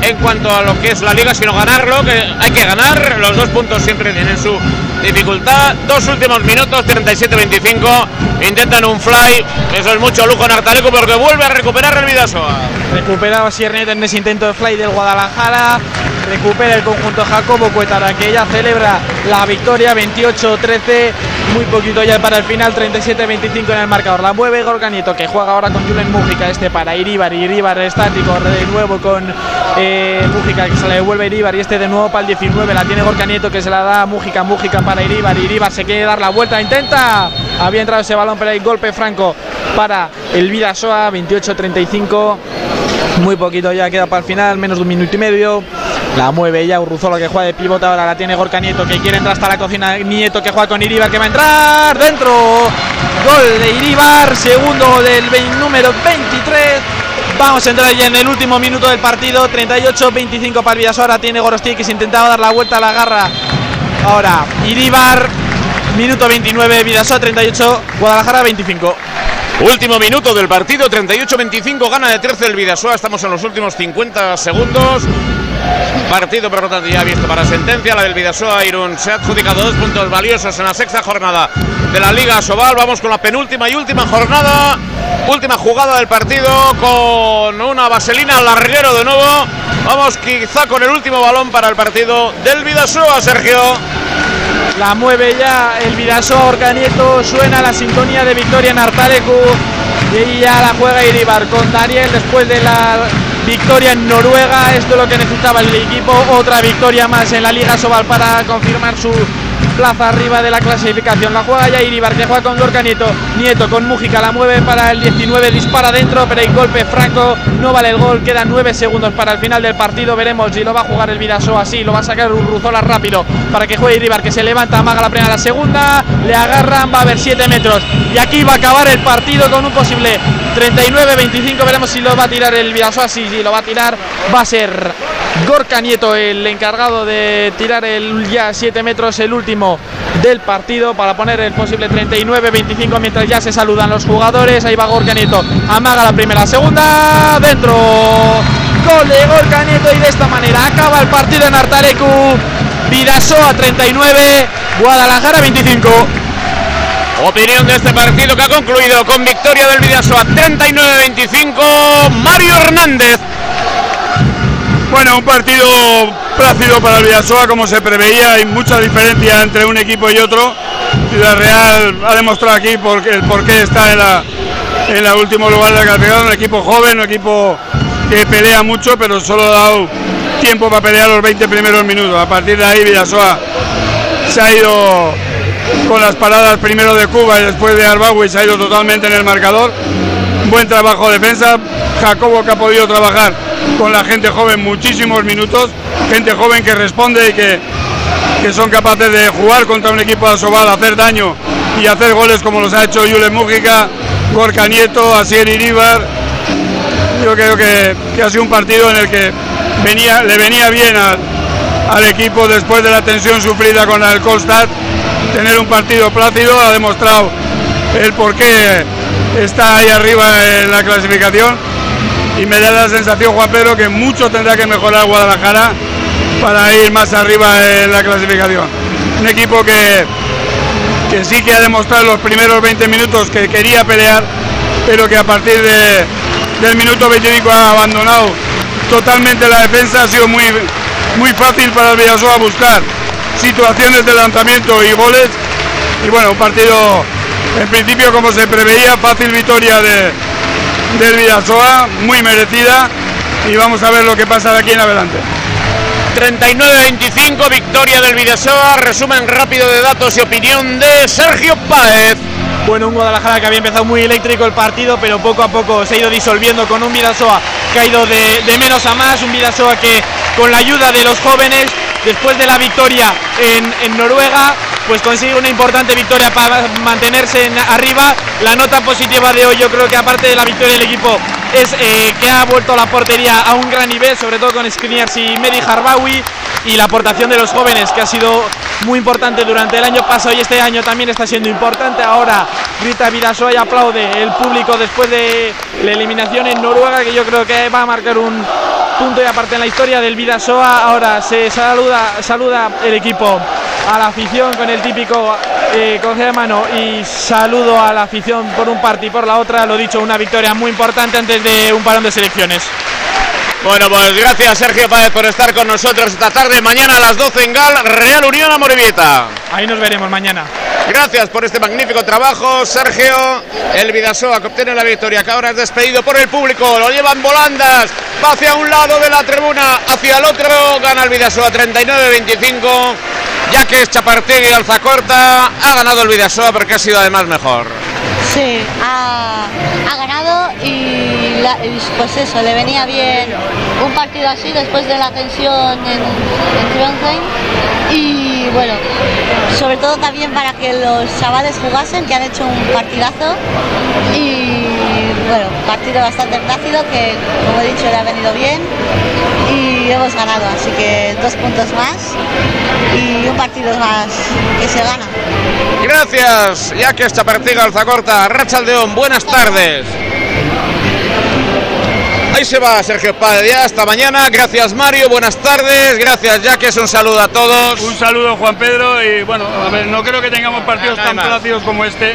A: en cuanto a lo que es la liga, sino ganarlo, que hay que ganar, los dos puntos siempre tienen su dificultad, dos últimos minutos, 37-25, Intentan un fly. Eso es mucho lujo en Artaleco porque vuelve a recuperar el Vidasoa.
D: Recuperado Siernet en ese intento de fly del Guadalajara. Recupera el conjunto Jacobo Cuetara que ya celebra la victoria 28-13. Muy poquito ya para el final, 37-25 en el marcador. La mueve Gorka Nieto que juega ahora con Julen Mújica. Este para Iribar. Iribar estático de nuevo con eh, Mújica que se le devuelve Iribar. Y este de nuevo para el 19. La tiene Gorka Nieto que se la da a Mújica. Mújica para Iribar. Iribar se quiere dar la vuelta. Intenta. Había entrado ese balón, pero hay golpe franco para el Vidasoa. 28-35. Muy poquito ya queda para el final, menos de un minuto y medio. La mueve ya Urruzola que juega de pivote. Ahora la tiene Gorka Nieto que quiere entrar hasta la cocina. Nieto que juega con Iribar que va a entrar dentro. Gol de Iribar, segundo del número 23. Vamos a entrar ya en el último minuto del partido. 38-25 para el Vidasoa. Ahora tiene Gorosti que se intentaba dar la vuelta a la garra. Ahora Iribar, minuto 29. Vidasoa 38, Guadalajara 25.
A: Último minuto del partido, 38-25, gana de 13 el Vidasoa. Estamos en los últimos 50 segundos. Partido, por lo tanto, ya visto para sentencia. La del Vidasoa Irún se ha adjudicado dos puntos valiosos en la sexta jornada de la Liga Sobal. Vamos con la penúltima y última jornada. Última jugada del partido con una vaselina al larguero de nuevo. Vamos quizá con el último balón para el partido del Vidasoa, Sergio.
D: La mueve ya el Vidasoa Orcanieto, suena la sintonía de Victoria en Artalecu. Y ya la juega Iribar con Daniel después de la victoria en Noruega. Esto es lo que necesitaba el equipo, otra victoria más en la Liga Sobal para confirmar su plaza arriba de la clasificación. La juega ya Iribar que juega con Gorka Nieto, Nieto con Mújica, la mueve para el 19, dispara dentro, pero hay golpe franco, no vale el gol, quedan 9 segundos para el final del partido, veremos si lo va a jugar el Vidasoa así, lo va a sacar Urruzola rápido para que juegue Iribar que se levanta, amaga la primera, la segunda, le agarran, va a haber 7 metros. Y aquí va a acabar el partido con un posible 39-25, veremos si lo va a tirar el Vidasoa, si, si lo va a tirar. Va a ser Gorka Nieto el encargado de tirar el ya 7 metros, el último del partido para poner el posible 39-25 mientras ya se saludan los jugadores. Ahí va Gorka Nieto, amaga la primera, segunda, dentro. Gol de Gorka Nieto y de esta manera acaba el partido en Artarecu. Vidasoa 39, Guadalajara 25.
A: Opinión de este partido que ha concluido con victoria del Vidasoa 39-25. Mario Hernández.
C: Bueno, un partido plácido para el Villasoa, como se preveía, hay mucha diferencia entre un equipo y otro. Ciudad Real ha demostrado aquí por el por qué está en la, en la último lugar de la clasificación, un equipo joven, un equipo que pelea mucho, pero solo ha dado tiempo para pelear los 20 primeros minutos. A partir de ahí Villasoa se ha ido con las paradas primero de Cuba y después de Arbawi, se ha ido totalmente en el marcador. Buen trabajo de defensa, Jacobo que ha podido trabajar con la gente joven muchísimos minutos, gente joven que responde y que, que son capaces de jugar contra un equipo de Asobal, hacer daño y hacer goles como los ha hecho Yule Mújica, Gorka Nieto, Asier Iríbar. Yo creo que, que ha sido un partido en el que venía, le venía bien al, al equipo después de la tensión sufrida con el Colstad, tener un partido plácido, ha demostrado el por qué está ahí arriba en la clasificación y me da la sensación, Juan Pedro, que mucho tendrá que mejorar Guadalajara para ir más arriba en la clasificación. Un equipo que, que sí que ha demostrado en los primeros 20 minutos que quería pelear, pero que a partir de, del minuto 25 ha abandonado totalmente la defensa, ha sido muy, muy fácil para el Villasoa buscar situaciones de lanzamiento y goles. Y bueno, un partido en principio como se preveía, fácil victoria de, del Villasoa, muy merecida. Y vamos a ver lo que pasa de aquí en adelante.
A: 39-25, victoria del Vidasoa. Resumen rápido de datos y opinión de Sergio Páez.
D: Bueno, un Guadalajara que había empezado muy eléctrico el partido, pero poco a poco se ha ido disolviendo con un Vidasoa que ha ido de, de menos a más, un Vidasoa que con la ayuda de los jóvenes, después de la victoria en, en Noruega, pues consigue una importante victoria para mantenerse en arriba. La nota positiva de hoy yo creo que aparte de la victoria del equipo es eh, que ha vuelto la portería a un gran nivel, sobre todo con Skriniars y Medi Harbawi y la aportación de los jóvenes que ha sido muy importante durante el año pasado y este año también está siendo importante. Ahora grita Vidasoa y aplaude el público después de la eliminación en Noruega que yo creo que va a marcar un punto y aparte en la historia del Vidasoa. Ahora se saluda, saluda el equipo a la afición con el típico eh, de mano y saludo a la afición por un parte y por la otra. Lo dicho, una victoria muy importante antes de un parón de selecciones.
A: Bueno, pues gracias Sergio Páez por estar con nosotros esta tarde. Mañana a las 12 en Gal, Real Unión a Morivieta.
D: Ahí nos veremos mañana.
A: Gracias por este magnífico trabajo, Sergio. El Vidasoa que obtiene la victoria, que ahora es despedido por el público. Lo llevan volandas, va hacia un lado de la tribuna, hacia el otro. Gana el Vidasoa 39-25. Ya que es Chapartegui y Alzacorta, ha ganado el Vidasoa porque ha sido además mejor.
B: Sí, ha, ganado y, pues eso, le venía bien un partido así después de la tensión en, en y bueno, sobre todo también para que los chavales jugasen, que han hecho un partidazo y bueno, partido bastante plácido que como he dicho le ha venido bien y hemos ganado, así que dos puntos más y un partido más que se gana.
A: Gracias, ya que esta partida Alzacorta, Rachaldeón, buenas tardes. Ahí se va Sergio Padre, ya hasta mañana. Gracias Mario, buenas tardes. Gracias Jaques, un saludo a todos.
C: Un saludo Juan Pedro y bueno, a ver, no creo que tengamos partidos tan plácidos como este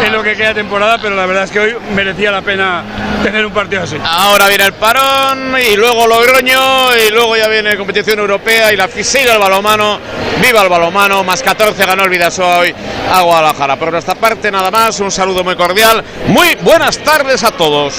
C: en lo que queda temporada, pero la verdad es que hoy merecía la pena tener un partido así.
A: Ahora viene el parón y luego Logroño y luego ya viene competición europea y la fisiga el balomano. Viva el balomano, más 14 ganó el Vidasoa hoy a Guadalajara. Por nuestra parte nada más, un saludo muy cordial. Muy buenas tardes a todos.